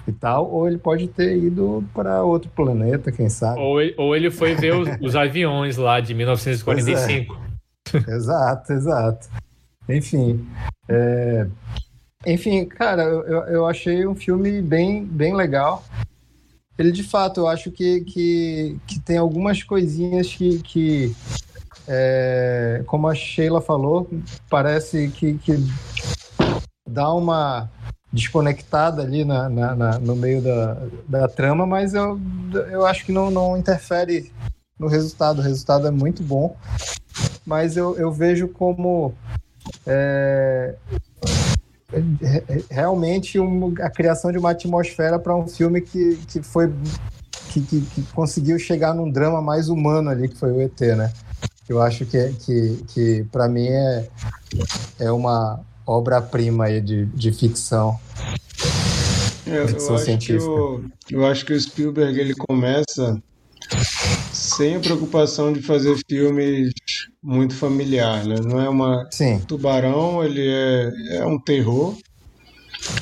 e tal, ou ele pode ter ido para outro planeta, quem sabe. Ou ele, ou ele foi ver os, *laughs* os aviões lá de 1945. É. exato, exato. Enfim. É... Enfim, cara, eu, eu achei um filme bem, bem legal ele de fato, eu acho que, que, que tem algumas coisinhas que, que é, como a Sheila falou, parece que, que dá uma desconectada ali na, na, na, no meio da, da trama, mas eu, eu acho que não, não interfere no resultado. O resultado é muito bom, mas eu, eu vejo como é, realmente um, a criação de uma atmosfera para um filme que, que foi que, que, que, conseguiu chegar num drama mais humano ali que foi o ET, né? Eu acho que que, que para mim é é uma obra-prima aí de, de ficção. É, ficção eu científica. O, eu acho que o Spielberg ele começa sem a preocupação de fazer filmes muito familiar, né? Não é uma Sim. Tubarão, ele é, é um terror,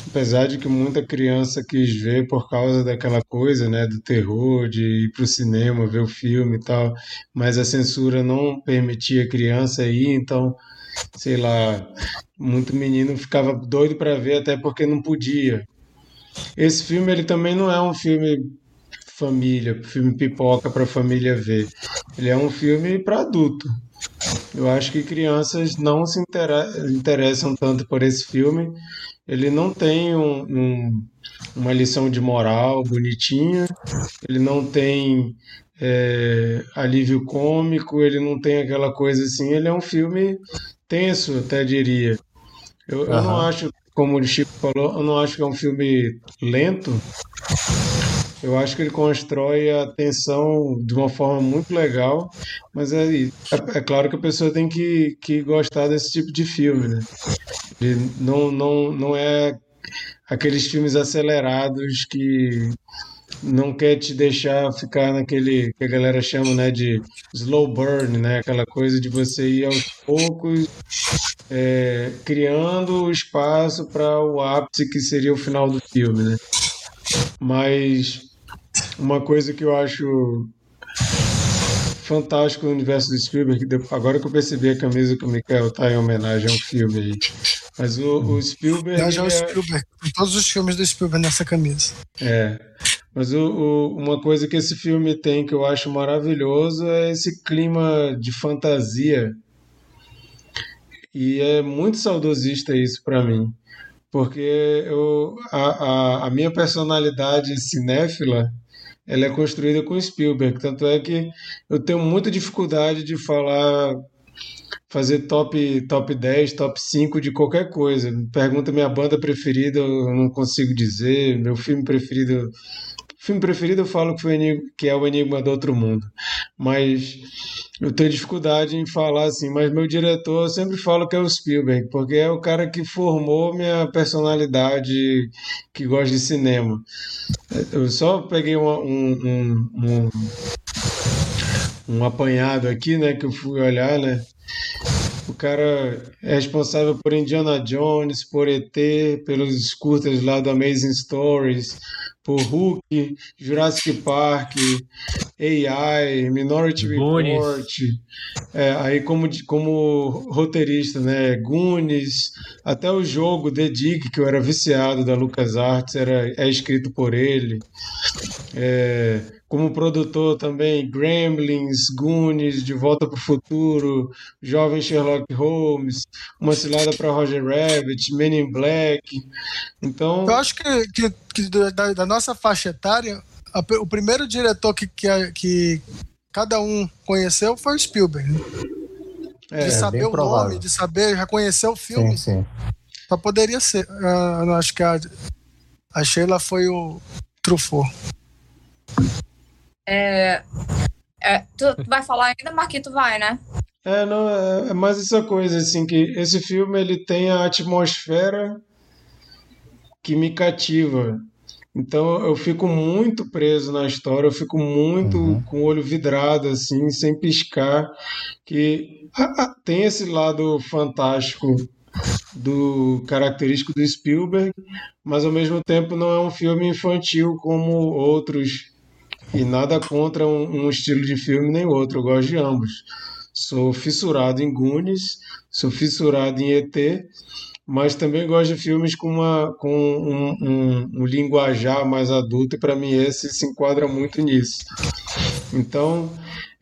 apesar de que muita criança quis ver por causa daquela coisa, né, do terror, de ir para o cinema ver o filme e tal, mas a censura não permitia criança ir, então sei lá, muito menino ficava doido para ver até porque não podia. Esse filme ele também não é um filme família, filme pipoca para família ver. Ele é um filme para adulto. Eu acho que crianças não se interessam tanto por esse filme. Ele não tem um, um, uma lição de moral bonitinha, ele não tem é, alívio cômico, ele não tem aquela coisa assim. Ele é um filme tenso, até diria. Eu, uhum. eu não acho, como o Chico falou, eu não acho que é um filme lento. Eu acho que ele constrói a tensão de uma forma muito legal, mas é, é, é claro que a pessoa tem que, que gostar desse tipo de filme, né? Ele não, não, não é aqueles filmes acelerados que não quer te deixar ficar naquele que a galera chama né, de slow burn, né? aquela coisa de você ir aos poucos é, criando o espaço para o ápice que seria o final do filme. Né? Mas uma coisa que eu acho fantástico no universo do Spielberg, agora que eu percebi a camisa que o Michael tá em homenagem ao filme aí. Mas o, o Spielberg. Já é... o Spielberg, todos os filmes do Spielberg nessa camisa. É. Mas o, o, uma coisa que esse filme tem que eu acho maravilhoso é esse clima de fantasia. E é muito saudosista isso para mim. Porque eu, a, a, a minha personalidade cinéfila ela é construída com Spielberg. Tanto é que eu tenho muita dificuldade de falar, fazer top, top 10, top 5 de qualquer coisa. Pergunta minha banda preferida, eu não consigo dizer. Meu filme preferido filme preferido eu falo que, foi, que é o Enigma do Outro Mundo. Mas eu tenho dificuldade em falar assim, mas meu diretor eu sempre falo que é o Spielberg, porque é o cara que formou minha personalidade que gosta de cinema. Eu só peguei uma, um, um, um, um apanhado aqui, né, que eu fui olhar, né, o cara é responsável por Indiana Jones, por ET, pelos curtas lá do Amazing Stories, por Hulk, Jurassic Park, AI, Minority Report, é, aí como, como roteirista, né, Goonies, até o jogo The Dig, que eu era viciado da LucasArts, era, é escrito por ele. É, como produtor também, Gremlins, Goonies, De Volta para o Futuro, Jovem Sherlock Holmes, Uma Cilada para Roger Rabbit, Men in Black. Então. Eu acho que, que, que da, da, nossa faixa etária, a, o primeiro diretor que, que, que, cada um conheceu foi o Spielberg. Né? É, de saber o provável. nome, de saber reconhecer o filme. Sim, sim. Só poderia ser. Uh, eu acho que a, a Sheila foi o Truffaut. É, é, tu vai falar ainda, Marquito vai, né? É, não, é, é mais essa coisa, assim, que esse filme ele tem a atmosfera que me cativa. Então eu fico muito preso na história, eu fico muito uhum. com o olho vidrado, assim, sem piscar. Que tem esse lado fantástico do característico do Spielberg, mas ao mesmo tempo não é um filme infantil como outros e nada contra um, um, estilo de filme nem outro, eu gosto de ambos. Sou fissurado em Goonies, sou fissurado em ET, mas também gosto de filmes com, uma, com um, um, um linguajar mais adulto, e para mim esse se enquadra muito nisso. Então,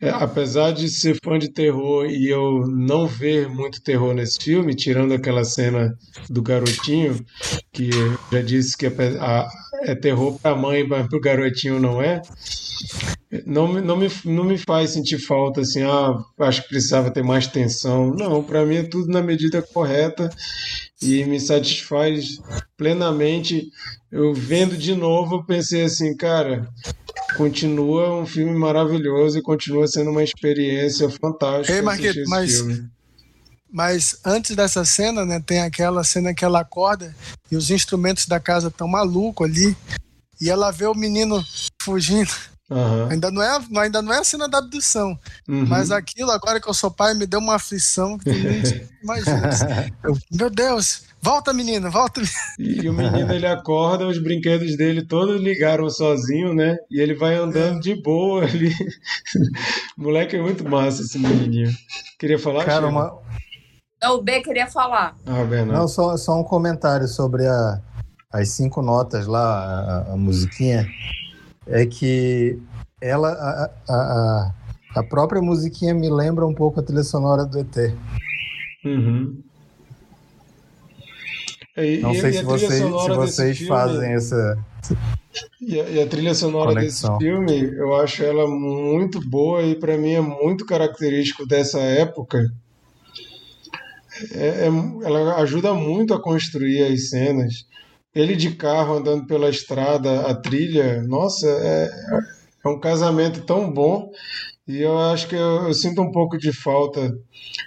é, apesar de ser fã de terror e eu não ver muito terror nesse filme, tirando aquela cena do garotinho, que já disse que é, a, é terror para a mãe, mas para o garotinho não é, não, não, me, não me faz sentir falta assim, ah, acho que precisava ter mais tensão. Não, para mim é tudo na medida correta e me satisfaz plenamente. Eu vendo de novo, pensei assim, cara, continua um filme maravilhoso e continua sendo uma experiência fantástica. Ei, Marquete, mas, filme. mas antes dessa cena, né, tem aquela cena que ela acorda e os instrumentos da casa estão malucos ali e ela vê o menino fugindo Uhum. Ainda, não é, ainda não é a cena da abdução. Uhum. Mas aquilo, agora que eu sou pai, me deu uma aflição que *laughs* imagina. Eu, meu Deus, volta menina, volta e, e, o menino ele acorda, os brinquedos dele todos ligaram sozinho, né? E ele vai andando de boa ali. *laughs* moleque é muito massa esse menininho. Queria falar, Cara, uma... O B queria falar. Ah, não, só, só um comentário sobre a, as cinco notas lá, a, a musiquinha é que ela, a, a, a, própria musiquinha me lembra um pouco a trilha sonora do ET. Uhum. E, Não sei e se, vocês, se vocês filme, fazem essa. E a, e a trilha sonora conexão. desse filme, eu acho ela muito boa e para mim é muito característico dessa época. É, é, ela ajuda muito a construir as cenas. Ele de carro andando pela estrada, a trilha, nossa, é, é um casamento tão bom. E eu acho que eu, eu, sinto um pouco de falta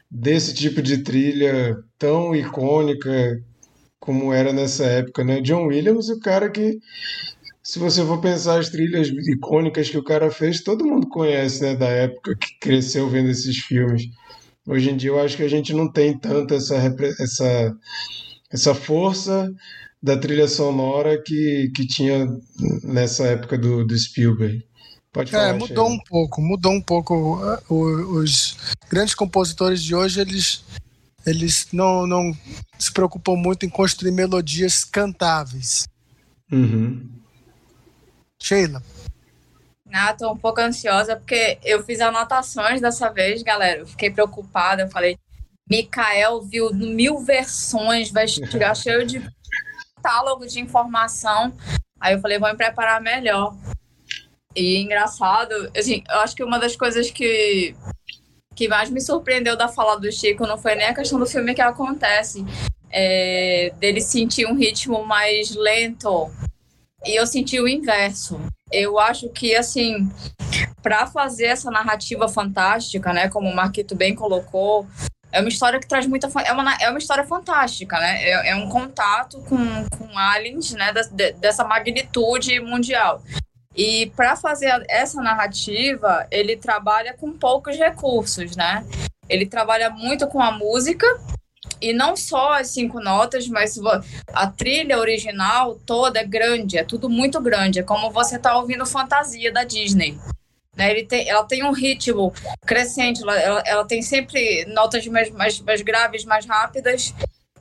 desse tipo de trilha tão icônica como era nessa época, né? John Williams, o cara que, se você for pensar as trilhas icônicas que o cara fez, todo mundo conhece, né? Da época que cresceu vendo esses filmes. Hoje em dia eu acho que a gente não tem tanto essa, essa, essa força da trilha sonora que, que tinha nessa época do, do Spielberg. Pode falar, é, mudou um pouco, mudou um pouco. Os grandes compositores de hoje, eles, eles não, não se preocupam muito em construir melodias cantáveis. Uhum. Sheila. Ah, tô um pouco ansiosa porque eu fiz anotações dessa vez, galera. Eu fiquei preocupada. Eu falei, Mikael viu mil versões, vai chegar cheio de catálogo de informação. Aí eu falei, vou me preparar melhor. E engraçado, assim, eu acho que uma das coisas que, que mais me surpreendeu da fala do Chico não foi nem a questão do filme que acontece, é, dele sentir um ritmo mais lento. E eu senti o inverso. Eu acho que, assim, para fazer essa narrativa fantástica, né, como o Marquito bem colocou, é uma história que traz muita. É uma, é uma história fantástica, né? É, é um contato com, com aliens, né? De, dessa magnitude mundial. E para fazer essa narrativa, ele trabalha com poucos recursos, né? Ele trabalha muito com a música, e não só as cinco notas, mas a trilha original toda é grande, é tudo muito grande. É como você está ouvindo fantasia da Disney. Né? Tem, ela tem um ritmo crescente, ela, ela, ela tem sempre notas mais, mais, mais graves, mais rápidas,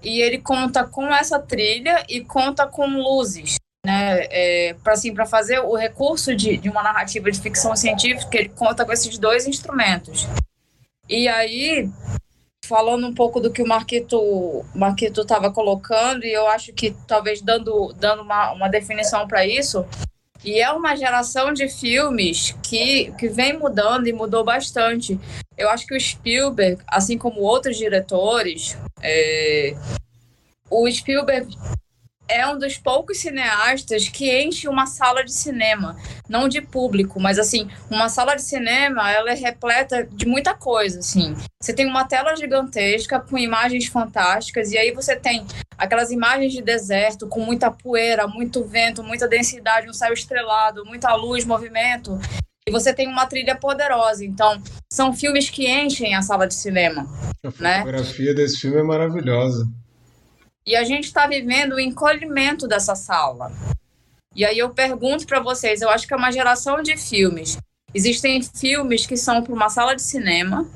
e ele conta com essa trilha e conta com luzes. Né, é, para assim, fazer o recurso de, de uma narrativa de ficção científica, ele conta com esses dois instrumentos. E aí, falando um pouco do que o Marquito Marquito estava colocando, e eu acho que talvez dando, dando uma, uma definição para isso, e é uma geração de filmes que, que vem mudando e mudou bastante. Eu acho que o Spielberg, assim como outros diretores, é... o Spielberg é um dos poucos cineastas que enche uma sala de cinema, não de público, mas assim, uma sala de cinema, ela é repleta de muita coisa, assim. Você tem uma tela gigantesca com imagens fantásticas e aí você tem aquelas imagens de deserto com muita poeira, muito vento, muita densidade, um céu estrelado, muita luz, movimento. E você tem uma trilha poderosa. Então, são filmes que enchem a sala de cinema. A né? fotografia desse filme é maravilhosa. E a gente está vivendo o encolhimento dessa sala. E aí eu pergunto para vocês, eu acho que é uma geração de filmes. Existem filmes que são para uma sala de cinema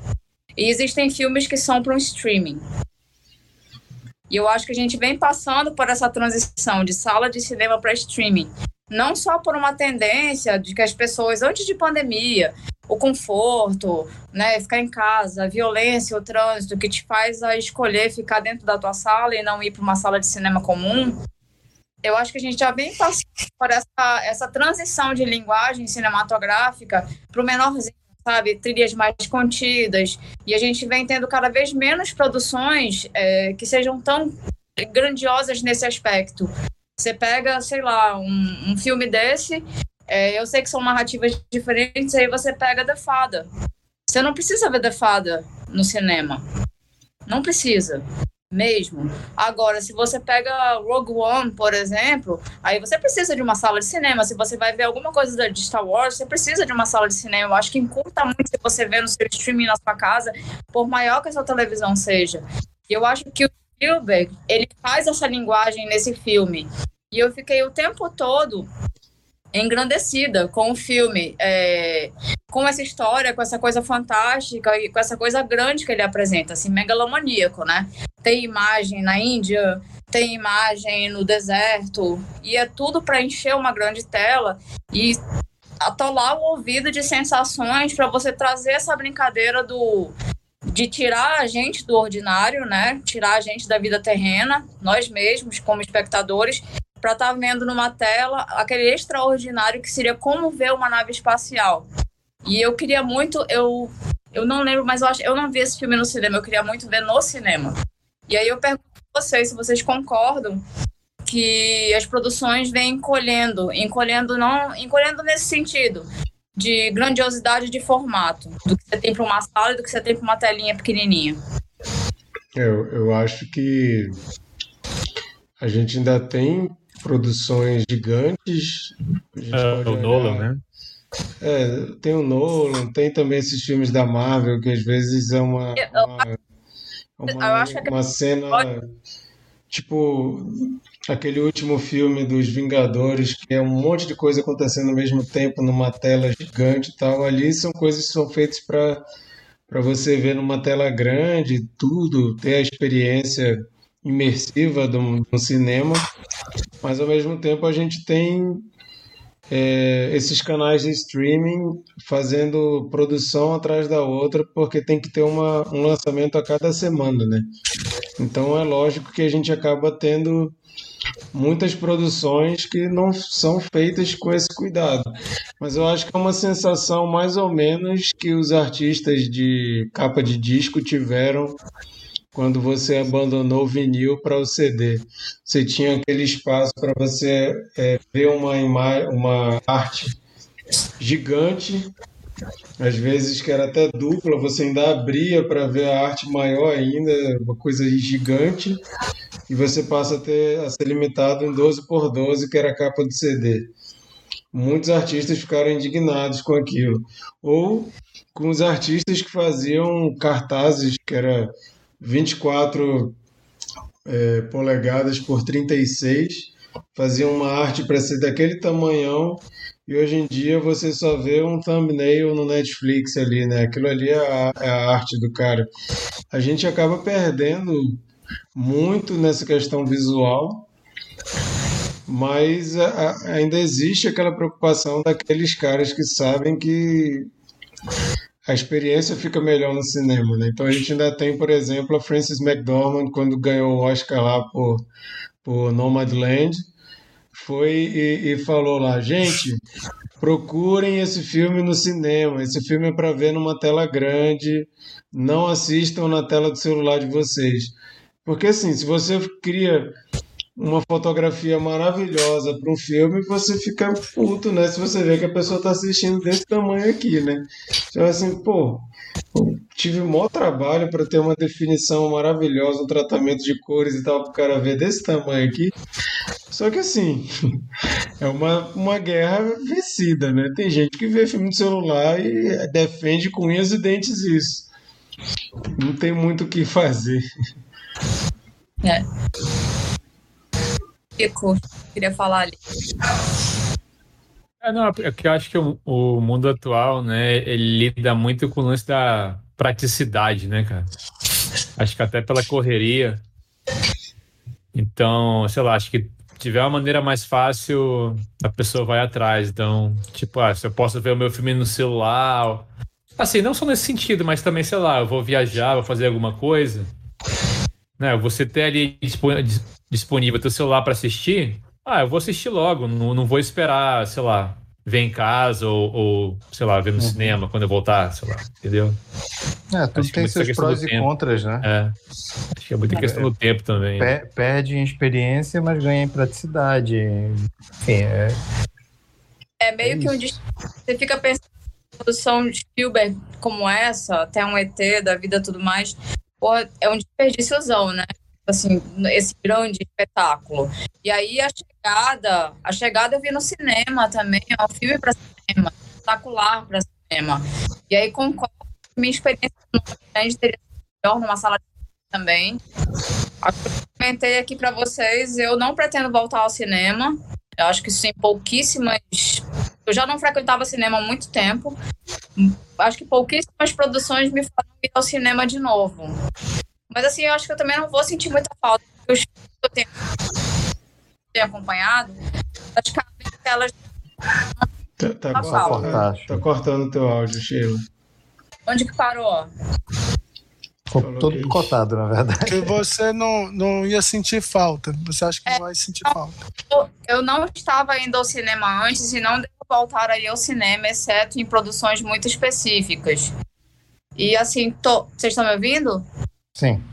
e existem filmes que são para um streaming. E eu acho que a gente vem passando por essa transição de sala de cinema para streaming. Não só por uma tendência de que as pessoas, antes de pandemia, o conforto, né, ficar em casa, a violência, o trânsito que te faz a escolher ficar dentro da tua sala e não ir para uma sala de cinema comum. Eu acho que a gente já vem passando por essa, essa transição de linguagem cinematográfica para o menorzinho, sabe? Trilhas mais contidas. E a gente vem tendo cada vez menos produções é, que sejam tão grandiosas nesse aspecto. Você pega, sei lá, um, um filme desse é, eu sei que são narrativas diferentes, aí você pega The Fada. Você não precisa ver The Fada no cinema. Não precisa. mesmo. Agora, se você pega Rogue One, por exemplo, aí você precisa de uma sala de cinema. Se você vai ver alguma coisa de Star Wars, você precisa de uma sala de cinema. Eu acho que encurta muito se você vê no seu streaming na sua casa, por maior que a sua televisão seja. Eu acho que o Spielberg, ele faz essa linguagem nesse filme. E eu fiquei o tempo todo engrandecida com o filme, é, com essa história, com essa coisa fantástica e com essa coisa grande que ele apresenta, assim, megalomaníaco, né? Tem imagem na Índia, tem imagem no deserto, e é tudo para encher uma grande tela e atolar o ouvido de sensações para você trazer essa brincadeira do de tirar a gente do ordinário, né? Tirar a gente da vida terrena, nós mesmos como espectadores para estar tá vendo numa tela aquele extraordinário que seria como ver uma nave espacial. E eu queria muito, eu eu não lembro, mas eu acho, eu não vi esse filme no cinema, eu queria muito ver no cinema. E aí eu pergunto a vocês se vocês concordam que as produções vêm encolhendo, encolhendo não, encolhendo nesse sentido de grandiosidade de formato, do que você tem para uma sala e do que você tem para uma telinha pequenininha. Eu, eu acho que a gente ainda tem produções gigantes. É, o Nolan, né? É, tem o Nolan, tem também esses filmes da Marvel, que às vezes é uma, uma, uma, uma cena. Tipo, aquele último filme dos Vingadores, que é um monte de coisa acontecendo ao mesmo tempo numa tela gigante e tal. Ali são coisas que são feitas para para você ver numa tela grande, tudo, ter a experiência imersiva do, do cinema, mas ao mesmo tempo a gente tem é, esses canais de streaming fazendo produção atrás da outra, porque tem que ter uma, um lançamento a cada semana, né? Então é lógico que a gente acaba tendo muitas produções que não são feitas com esse cuidado. Mas eu acho que é uma sensação mais ou menos que os artistas de capa de disco tiveram quando você abandonou o vinil para o CD. Você tinha aquele espaço para você é, ver uma uma arte gigante, às vezes que era até dupla, você ainda abria para ver a arte maior ainda, uma coisa gigante, e você passa a, ter, a ser limitado em 12 por 12, que era a capa do CD. Muitos artistas ficaram indignados com aquilo. Ou com os artistas que faziam cartazes, que era 24 é, polegadas por 36, fazia uma arte para ser daquele tamanhão e hoje em dia você só vê um thumbnail no Netflix ali, né? Aquilo ali é a, é a arte do cara. A gente acaba perdendo muito nessa questão visual, mas a, ainda existe aquela preocupação daqueles caras que sabem que a experiência fica melhor no cinema, né? Então a gente ainda tem, por exemplo, a Frances McDormand quando ganhou o Oscar lá por, por Nomadland, foi e, e falou lá, gente, procurem esse filme no cinema. Esse filme é para ver numa tela grande. Não assistam na tela do celular de vocês. Porque assim, se você cria uma fotografia maravilhosa para um filme, você fica puto, né? Se você vê que a pessoa está assistindo desse tamanho aqui, né? Então, assim, pô, tive o maior trabalho para ter uma definição maravilhosa, um tratamento de cores e tal, para o cara ver desse tamanho aqui. Só que, assim, *laughs* é uma, uma guerra vencida, né? Tem gente que vê filme de celular e defende com unhas e dentes isso. Não tem muito o que fazer. É. Queria falar ali. É, não, é que eu acho que o, o, mundo atual, né, ele lida muito com o lance da praticidade, né, cara? Acho que até pela correria. Então, sei lá, acho que tiver uma maneira mais fácil, a pessoa vai atrás. Então, tipo, ah, se eu posso ver o meu filme no celular. Assim, não só nesse sentido, mas também, sei lá, eu vou viajar, vou fazer alguma coisa. Né, você ter ali disponível teu celular para assistir, ah, eu vou assistir logo, não, não vou esperar, sei lá, ver em casa ou, ou sei lá, ver no uhum. cinema quando eu voltar, sei lá, entendeu? É, tudo Acho tem seus prós e tempo. contras, né? É. Acho que é muita questão é, do tempo também. Né? Perde em experiência, mas ganha em praticidade. Enfim, é. É meio é que um. Você fica pensando produção de Spielberg como essa, até um ET da vida tudo mais, pô, é um desperdíciozão, né? assim, esse grande espetáculo. E aí a chegada, a chegada eu vi no cinema também, é um filme para cinema, espetacular para cinema. E aí concordo minha experiência no grande teria sido melhor numa sala de também. Que eu comentei aqui para vocês, eu não pretendo voltar ao cinema. Eu acho que sim, pouquíssimas. Eu já não frequentava cinema há muito tempo. Acho que pouquíssimas produções me fazem ir ao cinema de novo. Mas assim, eu acho que eu também não vou sentir muita falta. Porque os que eu tenho, tenho acompanhado, praticamente elas. Tá, tá, tá, tá cortando teu áudio, Sheila. Onde que parou? Todo picotado, na verdade. Que você não, não ia sentir falta. Você acha que é, vai sentir não, falta? Eu não estava indo ao cinema antes e não devo voltar aí ao cinema, exceto em produções muito específicas. E assim, tô... vocês estão me ouvindo? Sim.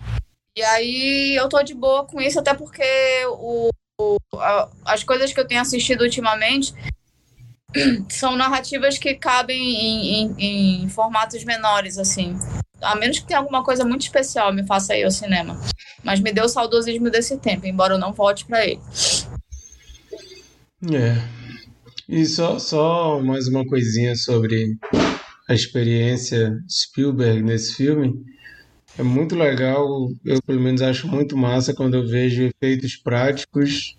E aí eu tô de boa com isso, até porque o, o a, as coisas que eu tenho assistido ultimamente *clears throat* são narrativas que cabem em, em, em, formatos menores, assim. A menos que tenha alguma coisa muito especial me faça ir ao cinema. Mas me deu o saudosismo desse tempo, embora eu não volte para ele. É. E só, só mais uma coisinha sobre a experiência Spielberg nesse filme. É muito legal, eu pelo menos acho muito massa quando eu vejo efeitos práticos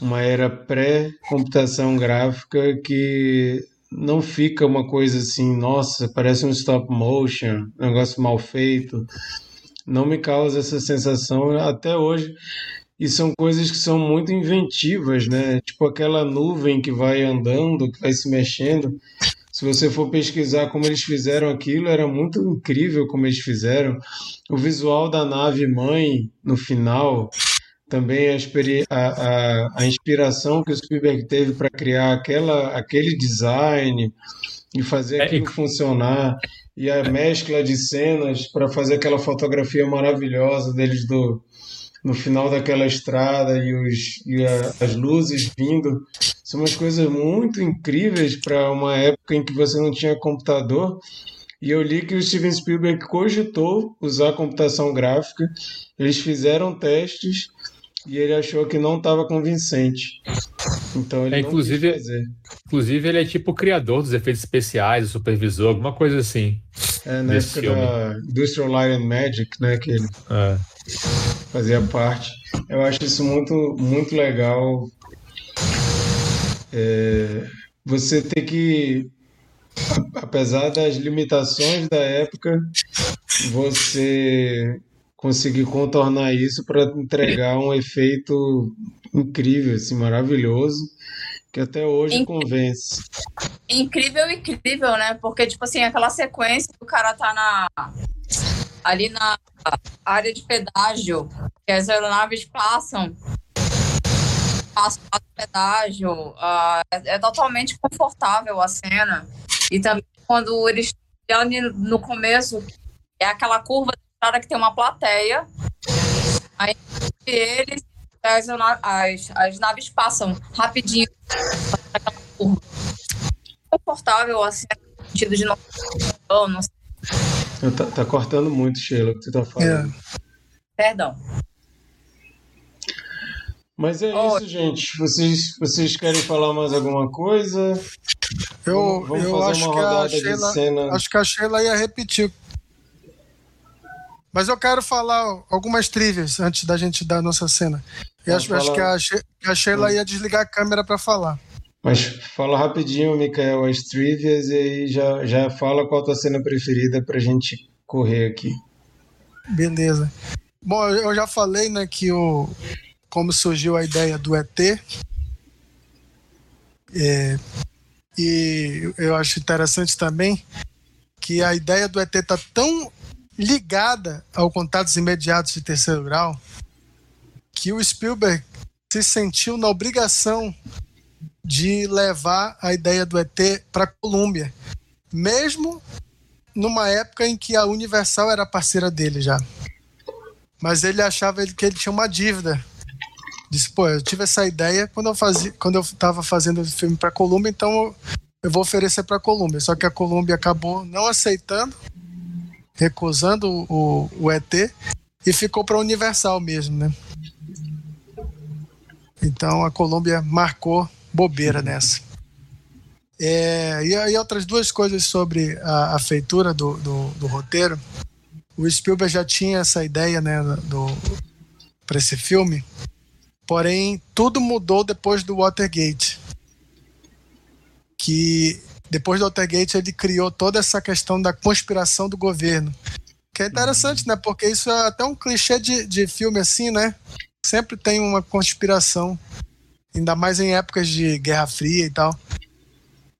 uma era pré-computação gráfica que não fica uma coisa assim, nossa, parece um stop motion, negócio mal feito. Não me causa essa sensação até hoje. E são coisas que são muito inventivas, né? Tipo aquela nuvem que vai andando, que vai se mexendo. Se você for pesquisar como eles fizeram aquilo, era muito incrível como eles fizeram. O visual da nave mãe no final, também a, a, a inspiração que o Spielberg teve para criar aquela, aquele design e fazer aquilo é, funcionar e a mescla de cenas para fazer aquela fotografia maravilhosa deles do no final daquela estrada e, os, e a, as luzes vindo. São umas coisas muito incríveis para uma época em que você não tinha computador. E eu li que o Steven Spielberg cogitou usar computação gráfica. Eles fizeram testes e ele achou que não estava convincente. Então ele é, inclusive, não fazer. Inclusive, ele é tipo o criador dos efeitos especiais, o supervisor, alguma coisa assim. É, na época filme. da Industrial Light and Magic, né, que ele é. fazia parte. Eu acho isso muito, muito legal. É, você ter que, apesar das limitações da época, você conseguir contornar isso para entregar um efeito incrível, assim, maravilhoso, que até hoje Inc... convence. Incrível, incrível, né? Porque, tipo assim, aquela sequência que o cara tá na ali na área de pedágio, que as aeronaves passam, passam o pedágio, uh, é, é, totalmente confortável a cena. E também quando eles no começo, é aquela curva hora que tem uma plateia, aí eles, as, as, as naves passam rapidinho Confortável, assim, no sentido de não. não sei. Tá, tá, cortando muito, Sheila, o que você tá falando. É. Perdão. Mas é oh. isso, gente. Vocês, vocês querem falar mais alguma coisa? Eu, vamos, vamos eu acho que a Sheila, cena... acho que a Sheila ia repetir mas eu quero falar algumas trivias antes da gente dar a nossa cena. E acho, acho, que a, a Sheila ia desligar a câmera para falar. Mas fala rapidinho, Mikael, as trivias e aí já, já fala qual a tua cena preferida pra gente correr aqui. Beleza. Bom, eu já falei, né, que o, como surgiu a ideia do ET. É, e eu acho interessante também que a ideia do ET tá tão ligada ao contatos imediatos de terceiro grau, que o Spielberg se sentiu na obrigação de levar a ideia do ET para a Colômbia, mesmo numa época em que a Universal era parceira dele já. Mas ele achava que ele tinha uma dívida. Disse, pô, eu tive essa ideia quando eu fazia, quando eu estava fazendo o filme para a Colômbia, então eu vou oferecer para a Colômbia. Só que a Colômbia acabou não aceitando recusando o, o ET. e ficou para Universal mesmo, né? Então a Colômbia marcou bobeira nessa. É, e aí outras duas coisas sobre a, a feitura do, do, do, roteiro. O Spielberg já tinha essa ideia né, para esse filme, porém tudo mudou depois do Watergate. Que depois do Watergate ele criou toda essa questão da conspiração do governo. Que é interessante, né? Porque isso é até um clichê de, de filme assim, né? Sempre tem uma conspiração, ainda mais em épocas de Guerra Fria e tal.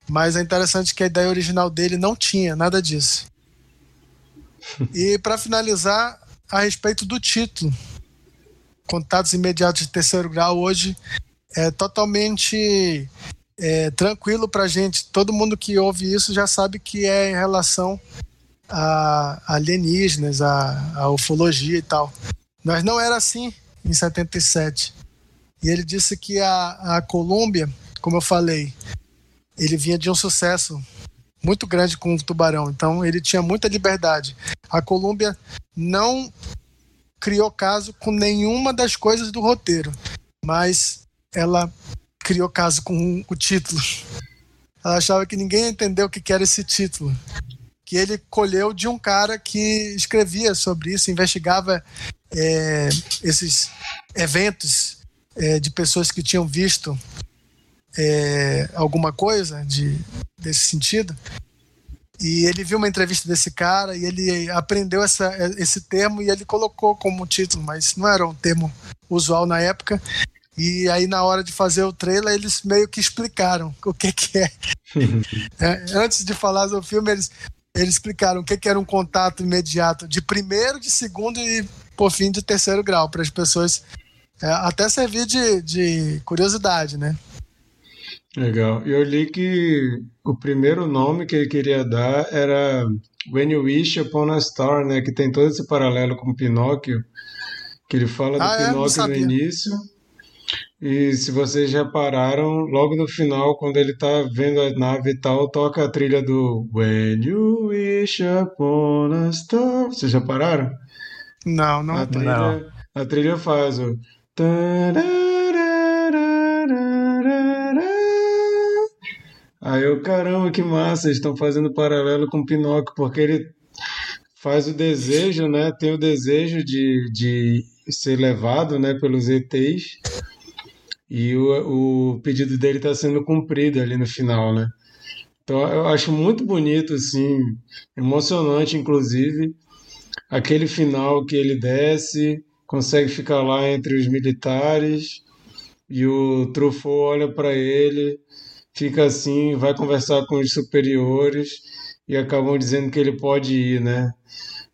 Mas é interessante que a ideia original dele não tinha nada disso. E para finalizar, a respeito do título, Contatos Imediatos de Terceiro Grau hoje é totalmente é, tranquilo para gente. Todo mundo que ouve isso já sabe que é em relação a alienígenas, a, a ufologia e tal. Mas não era assim em 77. E ele disse que a, a Colômbia, como eu falei, ele vinha de um sucesso muito grande com o Tubarão, então ele tinha muita liberdade. A Colômbia não criou caso com nenhuma das coisas do roteiro, mas ela criou caso com o título. Ela achava que ninguém entendeu o que era esse título. Que ele colheu de um cara que escrevia sobre isso, investigava é, esses eventos é, de pessoas que tinham visto é, alguma coisa de, desse sentido. E ele viu uma entrevista desse cara e ele aprendeu essa, esse termo e ele colocou como título, mas não era um termo usual na época. E aí, na hora de fazer o trailer, eles meio que explicaram o que, que é. *laughs* é antes de falar do filme, eles, eles explicaram o que, que era um contato imediato de primeiro, de segundo e, por fim, de terceiro grau, para as pessoas é, até servir de, de curiosidade, né? Legal. Eu li que o primeiro nome que ele queria dar era When You Wish Upon a Star, né? Que tem todo esse paralelo com Pinóquio, que ele fala do ah, é? Pinóquio no início. E se vocês repararam, logo no final, quando ele tá vendo a nave e tal, toca a trilha do When You Wish Upon a Star. Vocês repararam? Não, não. A trilha, não. A trilha faz o... Aí eu, caramba, que massa, eles estão fazendo paralelo com Pinóquio, porque ele faz o desejo, né? Tem o desejo de, de ser levado, né, pelos ETs. E o, o pedido dele está sendo cumprido ali no final, né? Então eu acho muito bonito, assim, emocionante, inclusive, aquele final que ele desce, consegue ficar lá entre os militares e o Truffaut olha para ele fica assim, vai conversar com os superiores e acabam dizendo que ele pode ir, né?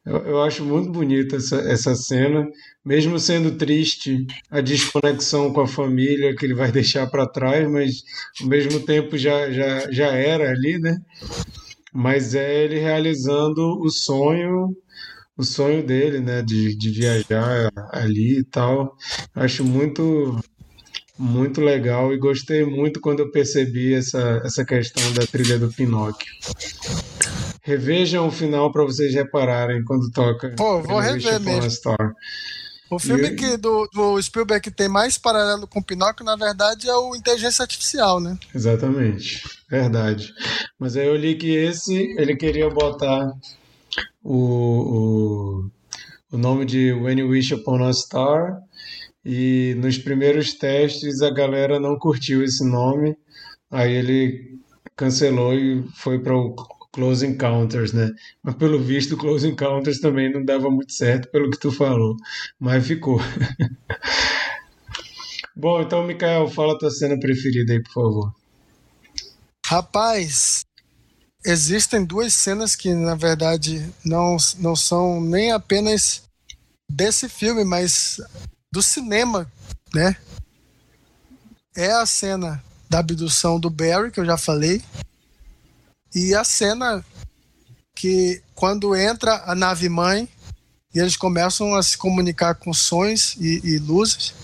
Eu, eu acho muito bonita essa, essa cena, mesmo sendo triste a desconexão com a família que ele vai deixar para trás, mas ao mesmo tempo já, já, já era ali, né? Mas é ele realizando o sonho o sonho dele, né, de, de viajar ali e tal. Acho muito muito legal e gostei muito quando eu percebi essa, essa questão da trilha do Pinóquio. Revejam o final para vocês repararem quando toca. Pô, vou rever mesmo. Star. O filme e... que do, do Spielberg que tem mais paralelo com o Pinóquio, na verdade, é o Inteligência Artificial, né? Exatamente, verdade. Mas aí eu li que esse ele queria botar o, o, o nome de When You Wish Upon a Star e nos primeiros testes a galera não curtiu esse nome, aí ele cancelou e foi para o Close Encounters, né? Mas pelo visto, Close Encounters também não dava muito certo, pelo que tu falou, mas ficou. *laughs* Bom, então, Mikael, fala tua cena preferida aí, por favor. Rapaz, existem duas cenas que, na verdade, não, não são nem apenas desse filme, mas do cinema, né? É a cena da abdução do Barry, que eu já falei, e a cena que quando entra a nave mãe e eles começam a se comunicar com sons e, e luzes.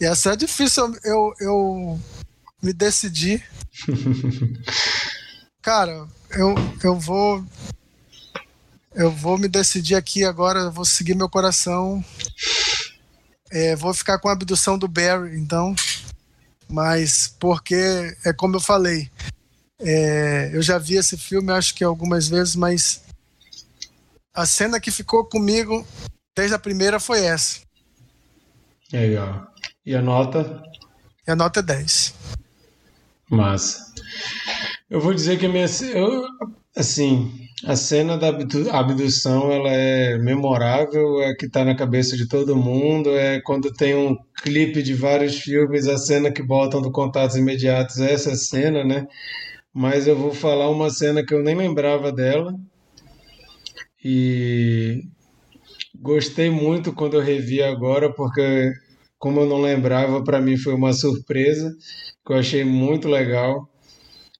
E essa é difícil eu, eu me decidir. *laughs* Cara, eu, eu vou eu vou me decidir aqui agora, vou seguir meu coração. É, vou ficar com a abdução do Barry, então. Mas porque é como eu falei, é, eu já vi esse filme, acho que algumas vezes, mas a cena que ficou comigo desde a primeira foi essa. Legal. E a nota? E a nota é 10. Massa. Eu vou dizer que a minha. Eu, assim, a cena da abdução ela é memorável, é que está na cabeça de todo mundo. É quando tem um clipe de vários filmes, a cena que botam do Contatos Imediatos, é essa cena, né? Mas eu vou falar uma cena que eu nem lembrava dela. E gostei muito quando eu revi agora, porque como eu não lembrava, para mim foi uma surpresa, que eu achei muito legal.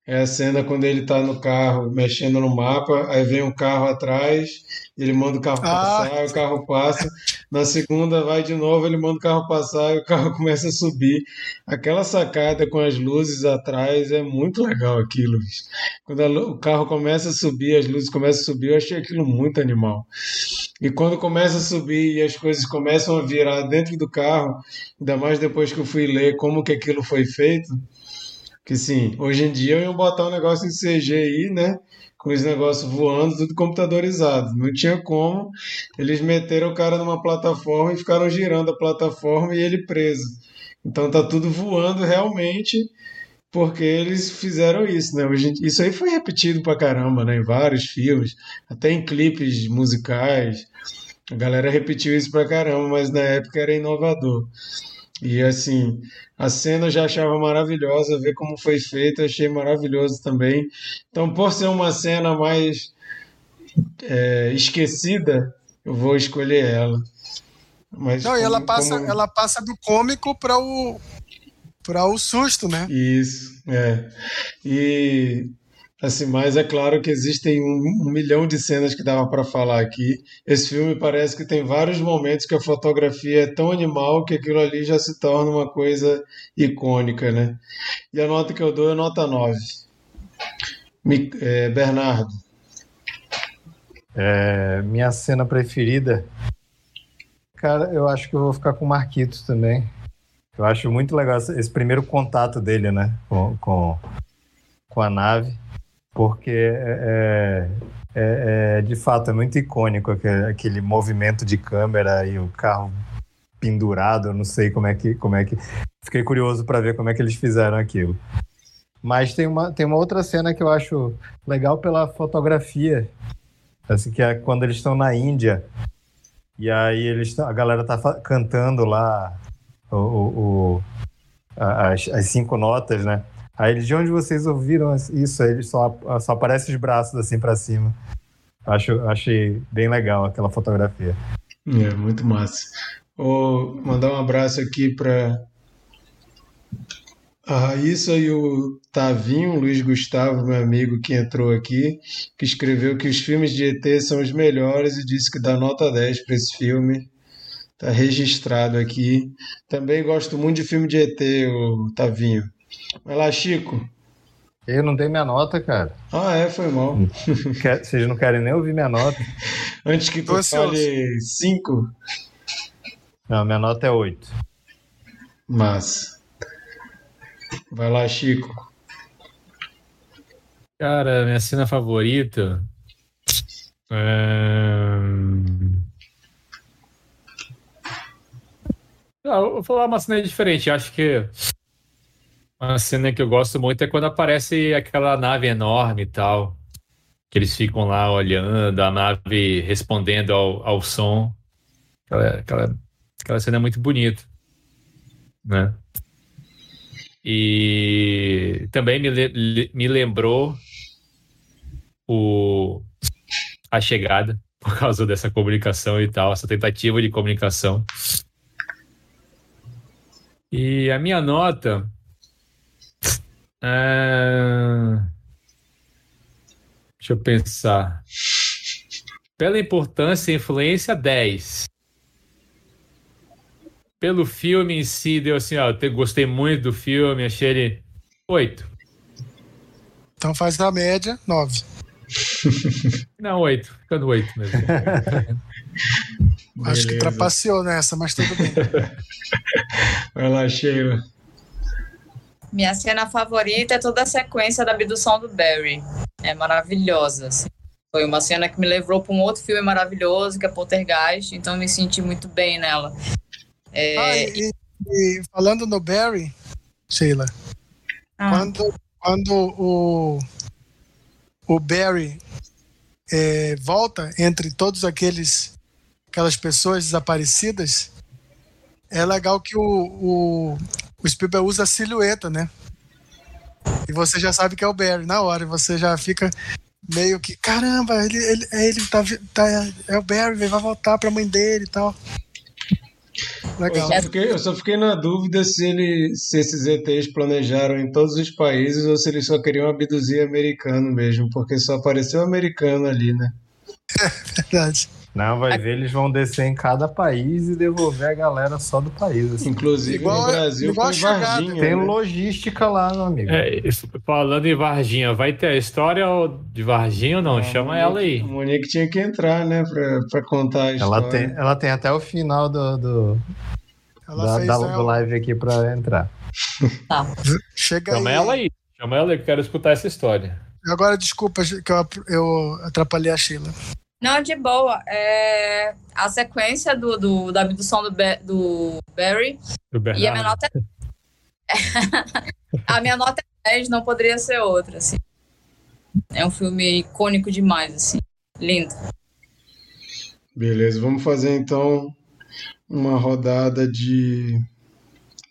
É a cena quando ele está no carro mexendo no mapa, aí vem um carro atrás, ele manda o carro ah. passar, o carro passa. Na segunda vai de novo, ele manda o carro passar e o carro *laughs* começa a subir. Aquela sacada com as luzes atrás é muito legal aquilo. Quando a, o carro começa a subir, as luzes começam a subir, eu achei aquilo muito animal. E quando começa a subir e as coisas começam a virar dentro do carro, ainda mais depois que eu fui ler como que aquilo foi feito, que sim, hoje em dia eu ia botar um negócio em CGI, né? Com os negócios voando, tudo computadorizado. Não tinha como. Eles meteram o cara numa plataforma e ficaram girando a plataforma e ele preso. Então tá tudo voando realmente porque eles fizeram isso, né? Isso aí foi repetido pra caramba, né? Em vários filmes, até em clipes musicais. A galera repetiu isso pra caramba, mas na época era inovador. E assim, a cena eu já achava maravilhosa, ver como foi feita, achei maravilhoso também. Então, por ser uma cena mais é, esquecida, eu vou escolher ela. Mas Não, como, e ela passa, como... ela passa do cômico para o para o susto, né? Isso, é. E Assim, mas é claro que existem um, um milhão de cenas que dava para falar aqui. Esse filme parece que tem vários momentos que a fotografia é tão animal que aquilo ali já se torna uma coisa icônica, né? E a nota que eu dou é nota 9. Me, é, Bernardo. É, minha cena preferida. Cara, eu acho que eu vou ficar com o Marquitos também. Eu acho muito legal esse primeiro contato dele, né? Com, com, com a nave porque é, é, é, é, de fato é muito icônico aquele, aquele, movimento de câmera e o carro pendurado, eu não sei como é que como é que fiquei curioso para ver como é que eles fizeram aquilo. Mas tem uma tem uma outra cena que eu acho legal pela fotografia, assim que é quando eles estão na Índia e aí eles a galera tá cantando lá o, o, o as, as cinco notas, né? Aí de onde vocês ouviram isso? Aí só, só aparecem os braços assim para cima. Acho, achei bem legal aquela fotografia. É, muito massa. Vou mandar um abraço aqui para a Raíssa e o Tavinho, Luiz Gustavo, meu amigo que entrou aqui, que escreveu que os filmes de ET são os melhores e disse que dá nota 10 para esse filme. Tá registrado aqui. Também gosto muito de filme de ET, o Tavinho. Vai lá, Chico. Eu não dei minha nota, cara. Ah, é, foi mal. *laughs* Vocês não querem nem ouvir minha nota? *laughs* Antes que tu fale 5. Não, minha nota é 8. Mas. Vai lá, Chico. Cara, minha cena favorita. É... Ah, eu vou falar uma cena diferente. Acho que uma cena que eu gosto muito é quando aparece aquela nave enorme e tal. Que eles ficam lá olhando, a nave respondendo ao, ao som. Aquela, aquela, aquela cena é muito bonita. Né? E também me, me lembrou o, a chegada, *laughs* por causa dessa comunicação e tal, essa tentativa de comunicação. E a minha nota ah, deixa eu pensar. Pela importância e influência, 10. Pelo filme em si, deu assim, ó, eu gostei muito do filme, achei ele 8. Então faz a média, 9. *laughs* Não, oito. Fica no oito mesmo. *laughs* Acho que trapaceou nessa, mas tudo bem. *laughs* Vai lá, Sheila. Minha cena favorita é toda a sequência da abdução do Barry. É maravilhosa. Assim. Foi uma cena que me levou para um outro filme maravilhoso, que é Poltergeist, então me senti muito bem nela. É... Ah, e, e, falando no Barry, Sheila, ah. quando, quando o, o Barry é, volta entre todos aqueles aquelas pessoas desaparecidas, é legal que o, o, o Spielberg usa a silhueta, né? E você já sabe que é o Barry na hora, e você já fica meio que, caramba, ele, ele, ele tá, tá, é o Barry, vai voltar pra mãe dele e tal. Legal. Eu só, fiquei, eu só fiquei na dúvida se, ele, se esses ETs planejaram em todos os países ou se eles só queriam abduzir americano mesmo, porque só apareceu americano ali, né? *laughs* É verdade. Não, vai ver, eles vão descer em cada país e devolver a galera só do país. Assim. Inclusive igual, no Brasil igual foi Varginha. Tem né? logística lá, meu amigo. É, falando em Varginha, vai ter a história de Varginha ou não? Chama Monique, ela aí. A Monique tinha que entrar, né, pra, pra contar a história. Ela tem, ela tem até o final do, do, da, da, do live aqui pra entrar. Tá. Chega Chama aí. ela aí. Chama ela aí, que eu quero escutar essa história. Agora, desculpa que eu, eu atrapalhei a Sheila. Não, de boa. É a sequência do, do da abdução do, Be do Barry. Do e a minha nota é... *laughs* a minha nota é 10, não poderia ser outra, assim. É um filme icônico demais, assim. Lindo. Beleza, vamos fazer então uma rodada de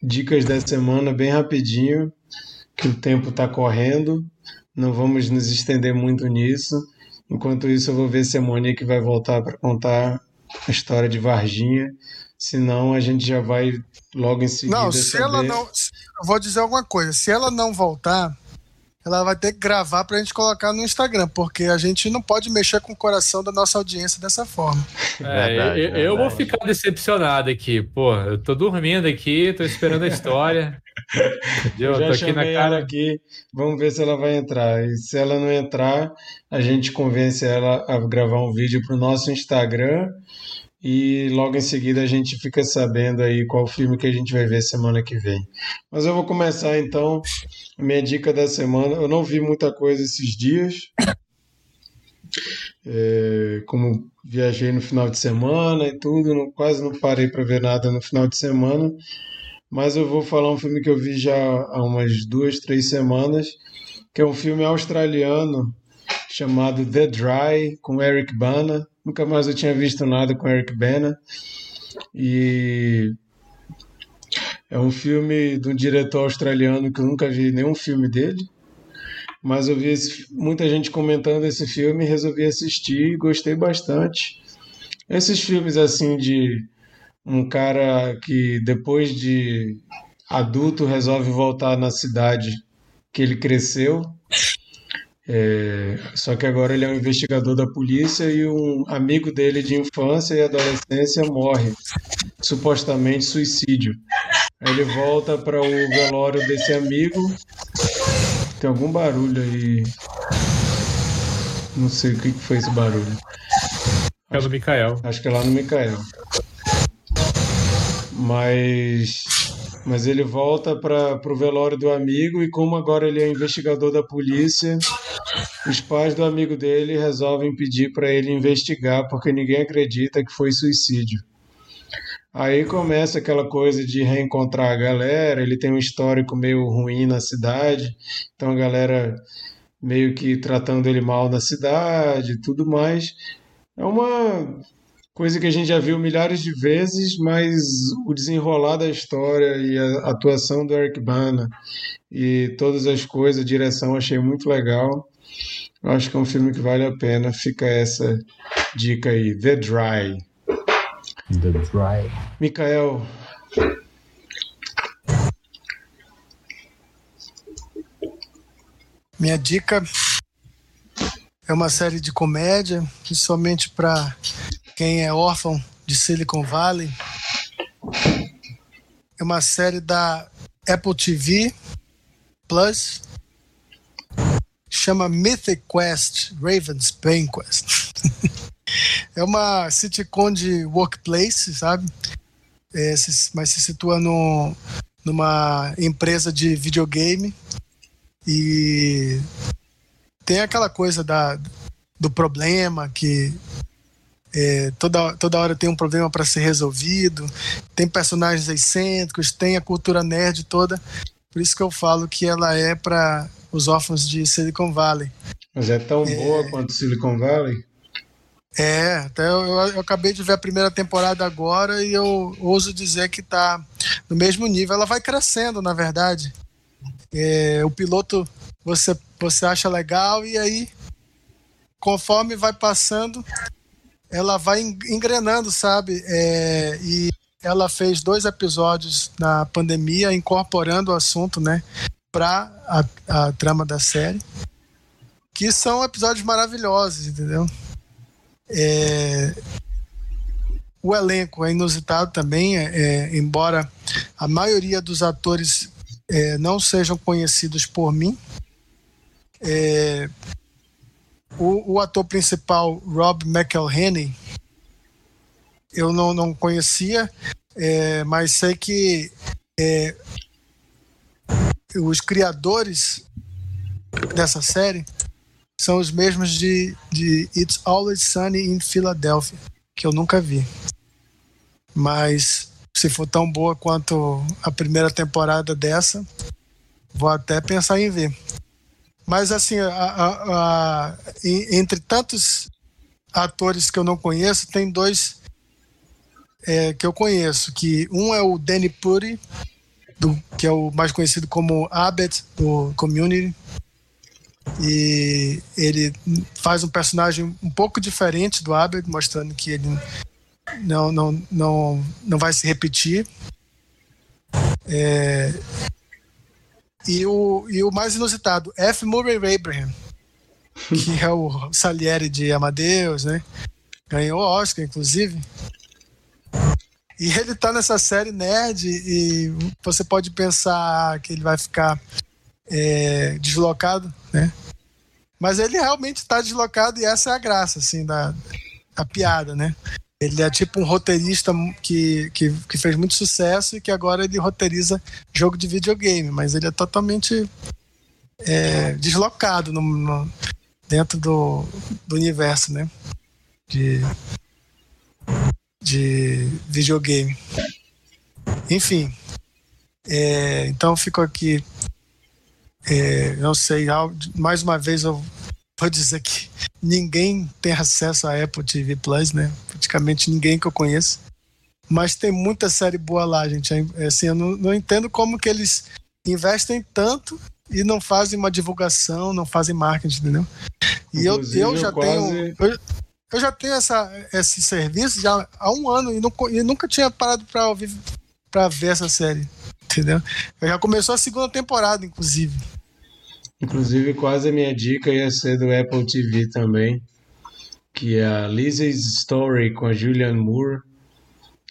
dicas da semana bem rapidinho, que o tempo está correndo. Não vamos nos estender muito nisso. Enquanto isso, eu vou ver se a Monique vai voltar para contar a história de Varginha. Senão, a gente já vai logo em seguida. Não, se saber... ela não. Eu vou dizer alguma coisa. Se ela não voltar, ela vai ter que gravar para a gente colocar no Instagram, porque a gente não pode mexer com o coração da nossa audiência dessa forma. É, verdade, eu, eu vou ficar decepcionado aqui. Pô, eu tô dormindo aqui, tô esperando a história. *laughs* Eu já tô aqui na cara aqui, vamos ver se ela vai entrar. E se ela não entrar, a gente convence ela a gravar um vídeo para o nosso Instagram e logo em seguida a gente fica sabendo aí qual filme que a gente vai ver semana que vem. Mas eu vou começar então minha dica da semana. Eu não vi muita coisa esses dias. É, como viajei no final de semana e tudo, não, quase não parei para ver nada no final de semana mas eu vou falar um filme que eu vi já há umas duas, três semanas, que é um filme australiano chamado The Dry, com Eric Bana. Nunca mais eu tinha visto nada com Eric Bana. E é um filme de um diretor australiano que eu nunca vi nenhum filme dele. Mas eu vi esse, muita gente comentando esse filme e resolvi assistir e gostei bastante. Esses filmes assim de um cara que depois de adulto resolve voltar na cidade que ele cresceu. É, só que agora ele é um investigador da polícia e um amigo dele de infância e adolescência morre, supostamente suicídio. Aí ele volta para o velório desse amigo. Tem algum barulho aí? Não sei o que foi esse barulho. É do Mikael. Acho que é lá no Mikael mas mas ele volta para o velório do amigo e como agora ele é investigador da polícia, os pais do amigo dele resolvem pedir para ele investigar porque ninguém acredita que foi suicídio. Aí começa aquela coisa de reencontrar a galera, ele tem um histórico meio ruim na cidade, então a galera meio que tratando ele mal na cidade, tudo mais. É uma coisa que a gente já viu milhares de vezes, mas o desenrolar da história e a atuação do Eric Bana e todas as coisas, a direção, achei muito legal. Acho que é um filme que vale a pena. Fica essa dica aí, The Dry. The Dry. Mikael. Minha dica é uma série de comédia que somente para quem é órfão de Silicon Valley. É uma série da Apple TV Plus. Chama Mythic Quest, Raven's Quest. *laughs* é uma sitcom de workplace, sabe? É, mas se situa no, numa empresa de videogame e tem aquela coisa da, do problema que é, toda, toda hora tem um problema para ser resolvido, tem personagens excêntricos, tem a cultura nerd toda. Por isso que eu falo que ela é para os órfãos de Silicon Valley. Mas é tão é... boa quanto Silicon Valley? É, até eu, eu, acabei de ver a primeira temporada agora e eu ouso dizer que está no mesmo nível. Ela vai crescendo, na verdade. É, o piloto você, você acha legal e aí, conforme vai passando, ela vai engrenando, sabe? É, e ela fez dois episódios na pandemia, incorporando o assunto, né, para a, a trama da série, que são episódios maravilhosos, entendeu? É, o elenco é inusitado também, é, é embora a maioria dos atores é, não sejam conhecidos por mim. É, o, o, ator principal, Rob McElhenney, eu não, não conhecia, é, mas sei que é, os criadores dessa série são os mesmos de, de It's Always Sunny in Philadelphia, que eu nunca vi. Mas se for tão boa quanto a primeira temporada dessa, vou até pensar em ver. Mas assim, a, a, a, entre tantos atores que eu não conheço, tem dois é, que eu conheço, que um é o Danny Puri, do, que é o mais conhecido como Abbott do Community, e ele faz um personagem um pouco diferente do Abbott, mostrando que ele não, não, não, não vai se repetir. É, e, o, e o mais inusitado, F. Murray Abraham, que é o Salieri de Amadeus, né? Ganhou Oscar, inclusive. E ele tá nessa série nerd e você pode pensar que ele vai ficar é, deslocado, né? Mas ele realmente está deslocado e essa é a graça, assim, da, da piada, né? Ele é tipo um roteirista que, que, que, fez muito sucesso e que agora ele roteiriza jogo de videogame, mas ele é totalmente é, deslocado no, no, dentro do, do universo, né? De, de videogame. Enfim, é, então fico aqui. É, não sei, mais uma vez eu vou dizer que ninguém tem acesso à Apple TV Plus, né? Praticamente ninguém que eu conheço. Mas tem muita série boa lá, gente. É, assim, eu não, não entendo como que eles investem tanto e não fazem uma divulgação, não fazem marketing, entendeu? E eu, eu já quase... tenho. Eu, eu, já tenho essa, esse serviço já há um ano e, não, e nunca tinha parado para ouvir para ver essa série. Entendeu? Já começou a segunda temporada, inclusive. Inclusive, quase a minha dica ia ser do Apple TV também, que é a Lizzie's Story com a Julianne Moore,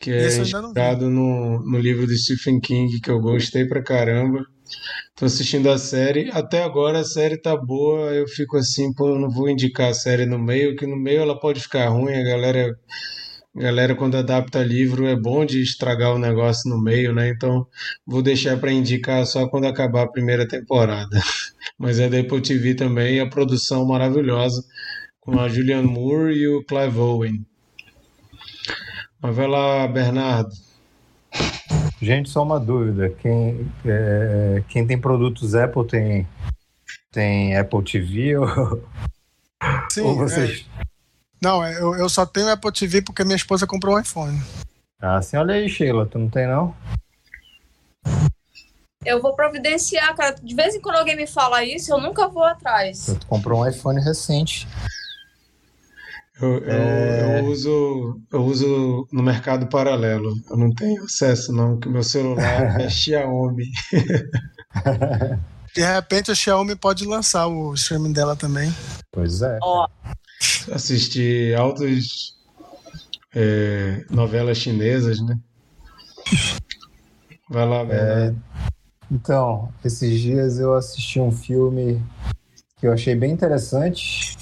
que é inspirado no, no livro de Stephen King, que eu gostei pra caramba. Tô assistindo a série, até agora a série tá boa, eu fico assim, pô, eu não vou indicar a série no meio, que no meio ela pode ficar ruim, a galera galera quando adapta livro é bom de estragar o negócio no meio, né? Então vou deixar para indicar só quando acabar a primeira temporada. *laughs* Mas é da Apple TV também, a produção maravilhosa com a Julianne Moore e o Clive Owen. Mas vai lá, Bernardo. Gente, só uma dúvida. Quem, é, quem tem produtos Apple tem, tem Apple TV ou, Sim, ou vocês... É não, é, eu, eu só tenho Apple TV porque minha esposa comprou um iPhone. Ah, sim, olha aí, Sheila, tu não tem não? Eu vou providenciar, cara. De vez em quando alguém me fala isso, eu nunca vou atrás. Tu comprou um iPhone recente. Eu, eu, é... eu, uso, eu uso no mercado paralelo. Eu não tenho acesso, não, que meu celular *laughs* é Xiaomi. *laughs* De repente a Xiaomi pode lançar o streaming dela também. Pois é. Ó, Assisti altas é, novelas chinesas, né? Vai lá, é, Então, esses dias eu assisti um filme que eu achei bem interessante.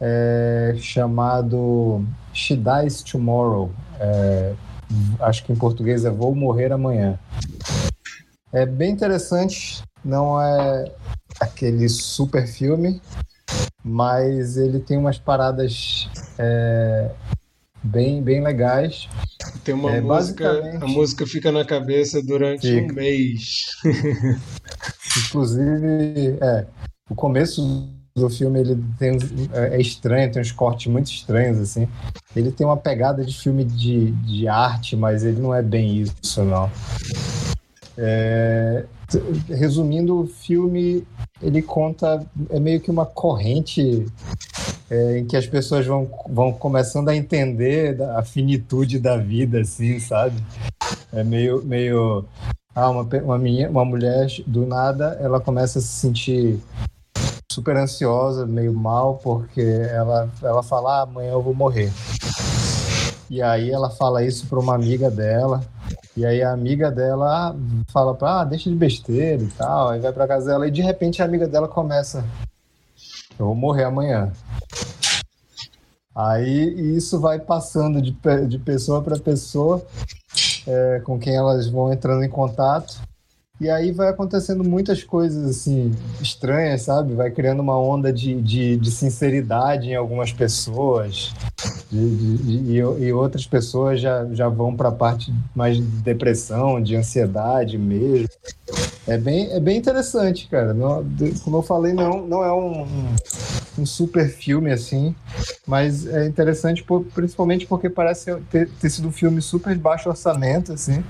é, chamado She Dies Tomorrow. É, acho que em português é Vou Morrer Amanhã. É bem interessante, não é aquele super filme, mas ele tem umas paradas é, bem, bem legais. Tem uma é, música, basicamente... a música fica na cabeça durante fica. um mês. *laughs* Inclusive, é, o começo do filme ele tem, é, é estranho, tem uns cortes muito estranhos, assim. Ele tem uma pegada de filme de, de arte, mas ele não é bem isso, não. É, resumindo, o filme ele conta é meio que uma corrente é, em que as pessoas vão, vão começando a entender a finitude da vida, assim, sabe? É meio meio ah, uma, uma, minha, uma mulher do nada ela começa a se sentir super ansiosa, meio mal, porque ela, ela fala, ah, amanhã eu vou morrer. E aí ela fala isso para uma amiga dela, e aí a amiga dela fala para ah, deixa de besteira e tal, aí vai para casa dela e de repente a amiga dela começa, eu vou morrer amanhã. Aí isso vai passando de, de pessoa para pessoa, é, com quem elas vão entrando em contato. E aí vai acontecendo muitas coisas assim estranhas, sabe? Vai criando uma onda de, de, de sinceridade em algumas pessoas. De, de, e, e, outras pessoas já, já vão para a parte mais de depressão, de ansiedade mesmo. É bem, é bem interessante, cara. Não, como eu falei, não, não é um, um super filme assim, mas é interessante por, principalmente porque parece ter, ter sido um filme super baixo orçamento, assim.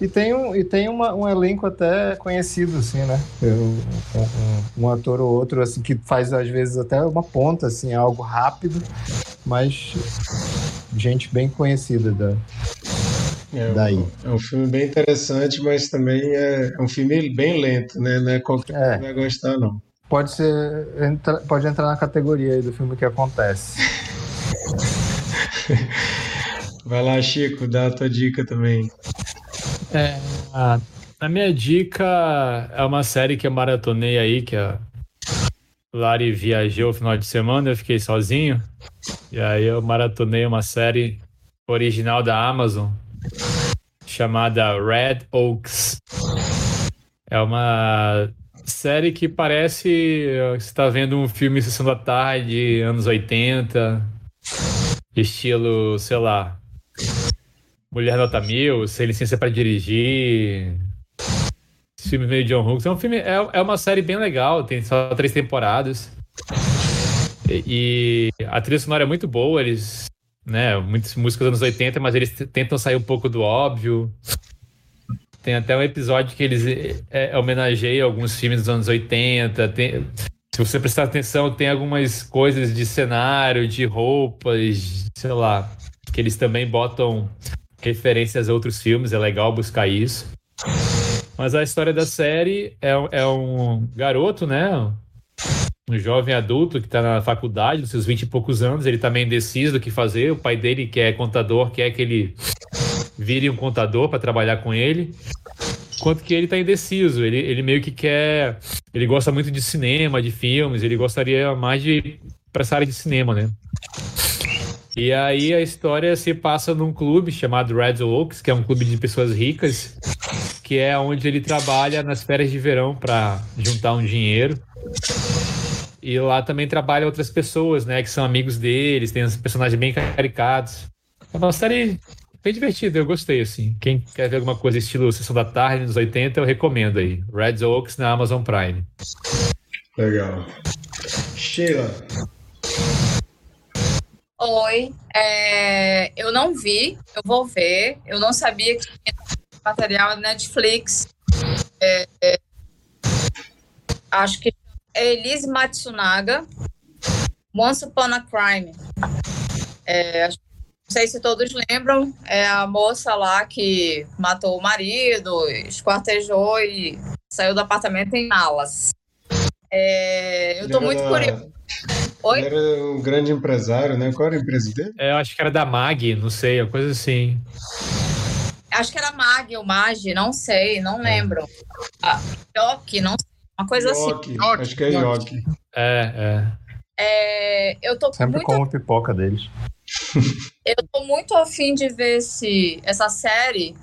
E tem um, e tem uma, um elenco até conhecido, assim, né? Um, um, ator ou outro, assim, que faz às vezes até uma ponta, assim, algo rápido, mas gente bem conhecida da, é daí. Um, é um filme bem interessante, mas também é, é um filme bem lento, né? Não é qualquer é. um vai gostar, não. Pode ser. Entra, pode entrar na categoria aí do filme que acontece. *laughs* vai lá, Chico, dá a tua dica também. É, a, a minha dica é uma série que eu maratonei aí, que a Lari viajou no final de semana, eu fiquei sozinho. E aí eu maratonei uma série original da Amazon chamada Red Oaks. É uma série que parece você está vendo um filme Sessão da Tarde, anos 80, estilo, sei lá, Mulher Nota Mil, Sem Licença para Dirigir, filme meio John Hughes. É um filme, é, é uma série bem legal, tem só três temporadas. E, e a trilha sonora é muito boa, eles, né, muitas músicas dos anos 80, mas eles tentam sair um pouco do óbvio. Tem até um episódio que eles é, é, homenageiam alguns filmes dos anos 80. Tem, se você prestar atenção, tem algumas coisas de cenário, de roupas, sei lá, que eles também botam referências a outros filmes, é legal buscar isso. Mas a história da série é, é um garoto, né? Um jovem adulto que está na faculdade, dos seus 20 e poucos anos, ele também tá indeciso do que fazer. O pai dele, que é contador, quer que ele vire um contador para trabalhar com ele. Quanto que ele está indeciso, ele, ele meio que quer. Ele gosta muito de cinema, de filmes, ele gostaria mais de para essa área de cinema, né? E aí a história se passa num clube chamado Red Oaks, que é um clube de pessoas ricas, que é onde ele trabalha nas férias de verão para juntar um dinheiro. E lá também trabalha outras pessoas, né, que são amigos deles, tem uns personagens bem caricados. É uma série bem divertida, eu gostei, assim. Quem quer ver alguma coisa estilo Sessão da Tarde, nos 80, eu recomendo aí. Red Oaks na Amazon Prime. Legal. Sheila. Oi, é, eu não vi, eu vou ver. Eu não sabia que tinha material da Netflix. É, é, acho que é Elise Matsunaga, Once Upon a Crime. É, não sei se todos lembram, é a moça lá que matou o marido, esquartejou e saiu do apartamento em Malas. É, eu tô muito curioso. Oi? Ele era um grande empresário, né? Qual era a empresa dele? É, eu acho que era da MAG, não sei, uma coisa assim. Acho que era MAG ou MAG, não sei, não lembro. Ah, Yoki, não sei, uma coisa Yoki, assim. Yoki, acho que é Yoki. É, é. É, eu tô Sempre muito... como pipoca deles. *laughs* eu tô muito afim de ver esse, essa série,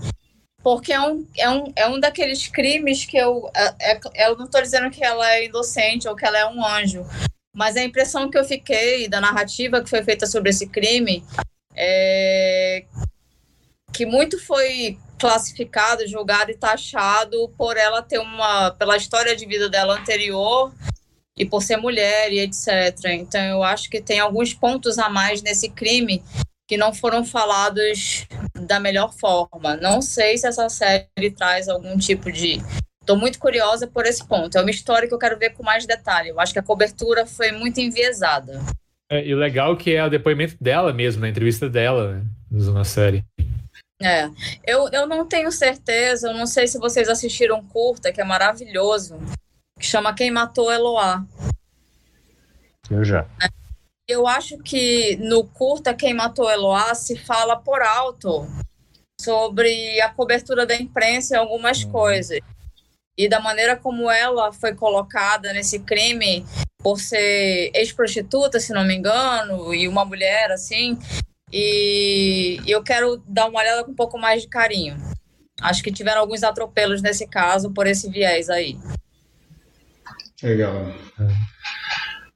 porque é um, é, um, é um daqueles crimes que eu. É, é, eu não tô dizendo que ela é inocente ou que ela é um anjo, mas a impressão que eu fiquei da narrativa que foi feita sobre esse crime é que muito foi classificado, julgado e taxado por ela ter uma. pela história de vida dela anterior e por ser mulher e etc. Então eu acho que tem alguns pontos a mais nesse crime que não foram falados da melhor forma. Não sei se essa série traz algum tipo de. Estou muito curiosa por esse ponto. É uma história que eu quero ver com mais detalhe. Eu acho que a cobertura foi muito enviesada. É, e o legal que é o depoimento dela mesmo, na entrevista dela, né, na série. É, eu, eu não tenho certeza, eu não sei se vocês assistiram curta, que é maravilhoso, que chama Quem Matou Eloá. Eu já. Eu acho que no curta Quem Matou Eloá se fala por alto sobre a cobertura da imprensa e algumas uhum. coisas. E da maneira como ela foi colocada nesse crime por ser ex-prostituta, se não me engano, e uma mulher assim. E eu quero dar uma olhada com um pouco mais de carinho. Acho que tiveram alguns atropelos nesse caso por esse viés aí. Legal. É.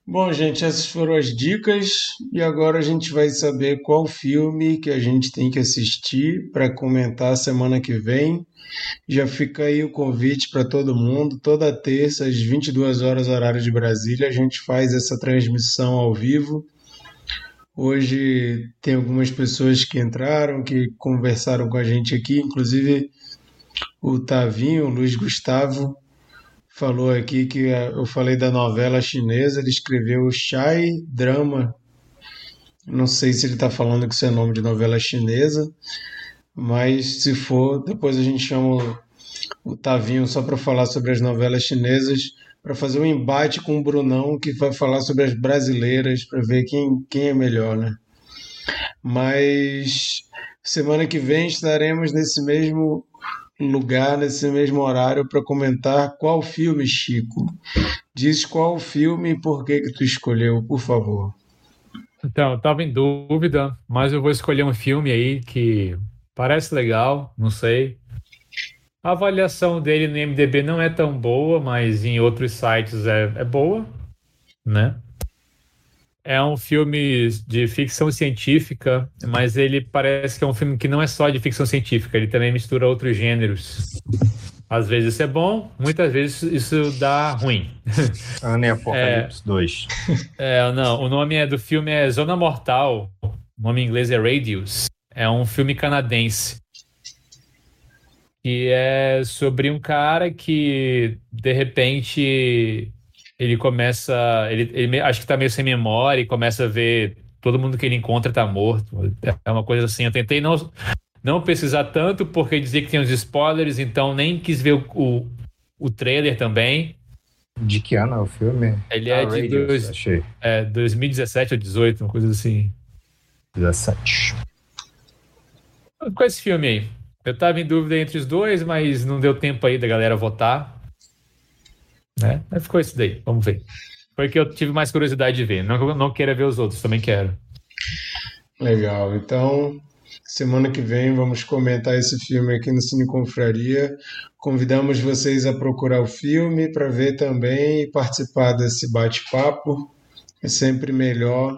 Bom, gente, essas foram as dicas e agora a gente vai saber qual filme que a gente tem que assistir para comentar semana que vem. Já fica aí o convite para todo mundo. Toda terça, às 22 horas, horário de Brasília, a gente faz essa transmissão ao vivo. Hoje tem algumas pessoas que entraram, que conversaram com a gente aqui, inclusive o Tavinho, o Luiz Gustavo, falou aqui que eu falei da novela chinesa, ele escreveu Chai Drama. Não sei se ele está falando que isso é nome de novela chinesa, mas se for, depois a gente chama o, o Tavinho só para falar sobre as novelas chinesas, para fazer um embate com o Brunão, que vai falar sobre as brasileiras, para ver quem, quem é melhor, né? Mas semana que vem estaremos nesse mesmo lugar nesse mesmo horário para comentar qual filme, Chico. Diz qual filme e por que que tu escolheu, por favor. Então, eu tava em dúvida, mas eu vou escolher um filme aí que parece legal, não sei. A avaliação dele no MDB não é tão boa, mas em outros sites é, é boa, né? É um filme de ficção científica, mas ele parece que é um filme que não é só de ficção científica, ele também mistura outros gêneros. Às vezes isso é bom, muitas vezes isso dá ruim. Ana Apocalipse é, 2. É, não, o nome é, do filme é Zona Mortal, o nome em inglês é Radius. É um filme canadense. Que é sobre um cara que, de repente, ele começa. Ele, ele acho que tá meio sem memória e começa a ver todo mundo que ele encontra tá morto. É uma coisa assim. Eu tentei não, não pesquisar tanto porque dizia que tem uns spoilers, então nem quis ver o, o, o trailer também. De que ano é o filme? Ele é ah, de dois, achei. É, 2017 ou 18, uma coisa assim. 17. Com esse filme aí. Eu tava em dúvida entre os dois, mas não deu tempo aí da galera votar. Né? Mas ficou isso daí, vamos ver. Foi que eu tive mais curiosidade de ver. Não, não queira ver os outros, também quero. Legal. Então, semana que vem vamos comentar esse filme aqui no Cine Confraria. Convidamos vocês a procurar o filme para ver também e participar desse bate-papo. É sempre melhor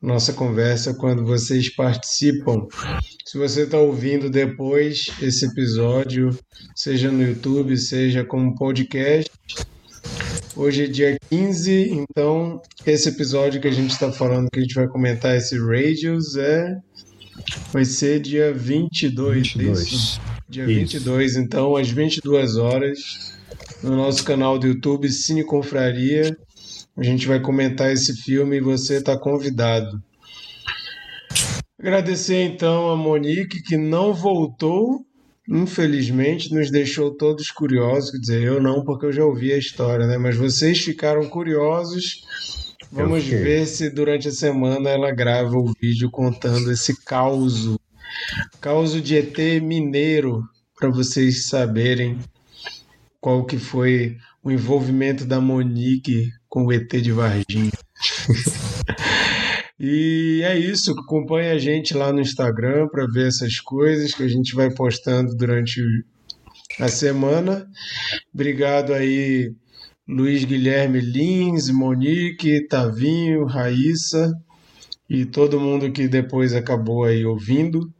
nossa conversa quando vocês participam. Se você está ouvindo depois esse episódio, seja no YouTube, seja como podcast, Hoje é dia 15, então esse episódio que a gente está falando, que a gente vai comentar esse Radios, é vai ser dia 22, 22. Isso? Dia isso. 22, então às 22 horas, no nosso canal do YouTube Cine Confraria, a gente vai comentar esse filme e você está convidado. Agradecer então a Monique que não voltou infelizmente nos deixou todos curiosos, quer dizer, eu não porque eu já ouvi a história, né? Mas vocês ficaram curiosos. Vamos ver se durante a semana ela grava o vídeo contando esse caos, caos de ET mineiro, para vocês saberem qual que foi o envolvimento da Monique com o ET de Varginha. *laughs* e é isso. Acompanhe a gente lá no Instagram para ver essas coisas que a gente vai postando durante a semana. Obrigado aí, Luiz Guilherme Lins, Monique, Tavinho, Raíssa e todo mundo que depois acabou aí ouvindo.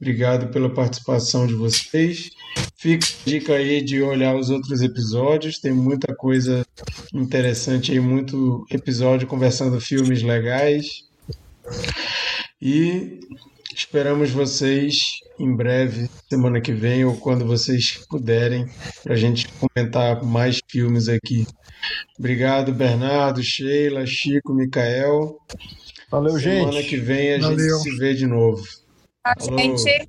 Obrigado pela participação de vocês. Fica a dica aí de olhar os outros episódios, tem muita coisa interessante aí, muito episódio conversando filmes legais. E esperamos vocês em breve, semana que vem, ou quando vocês puderem, para a gente comentar mais filmes aqui. Obrigado, Bernardo, Sheila, Chico, Micael. Valeu, semana gente. Semana que vem a Valeu. gente se vê de novo. A gente.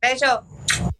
Beijo.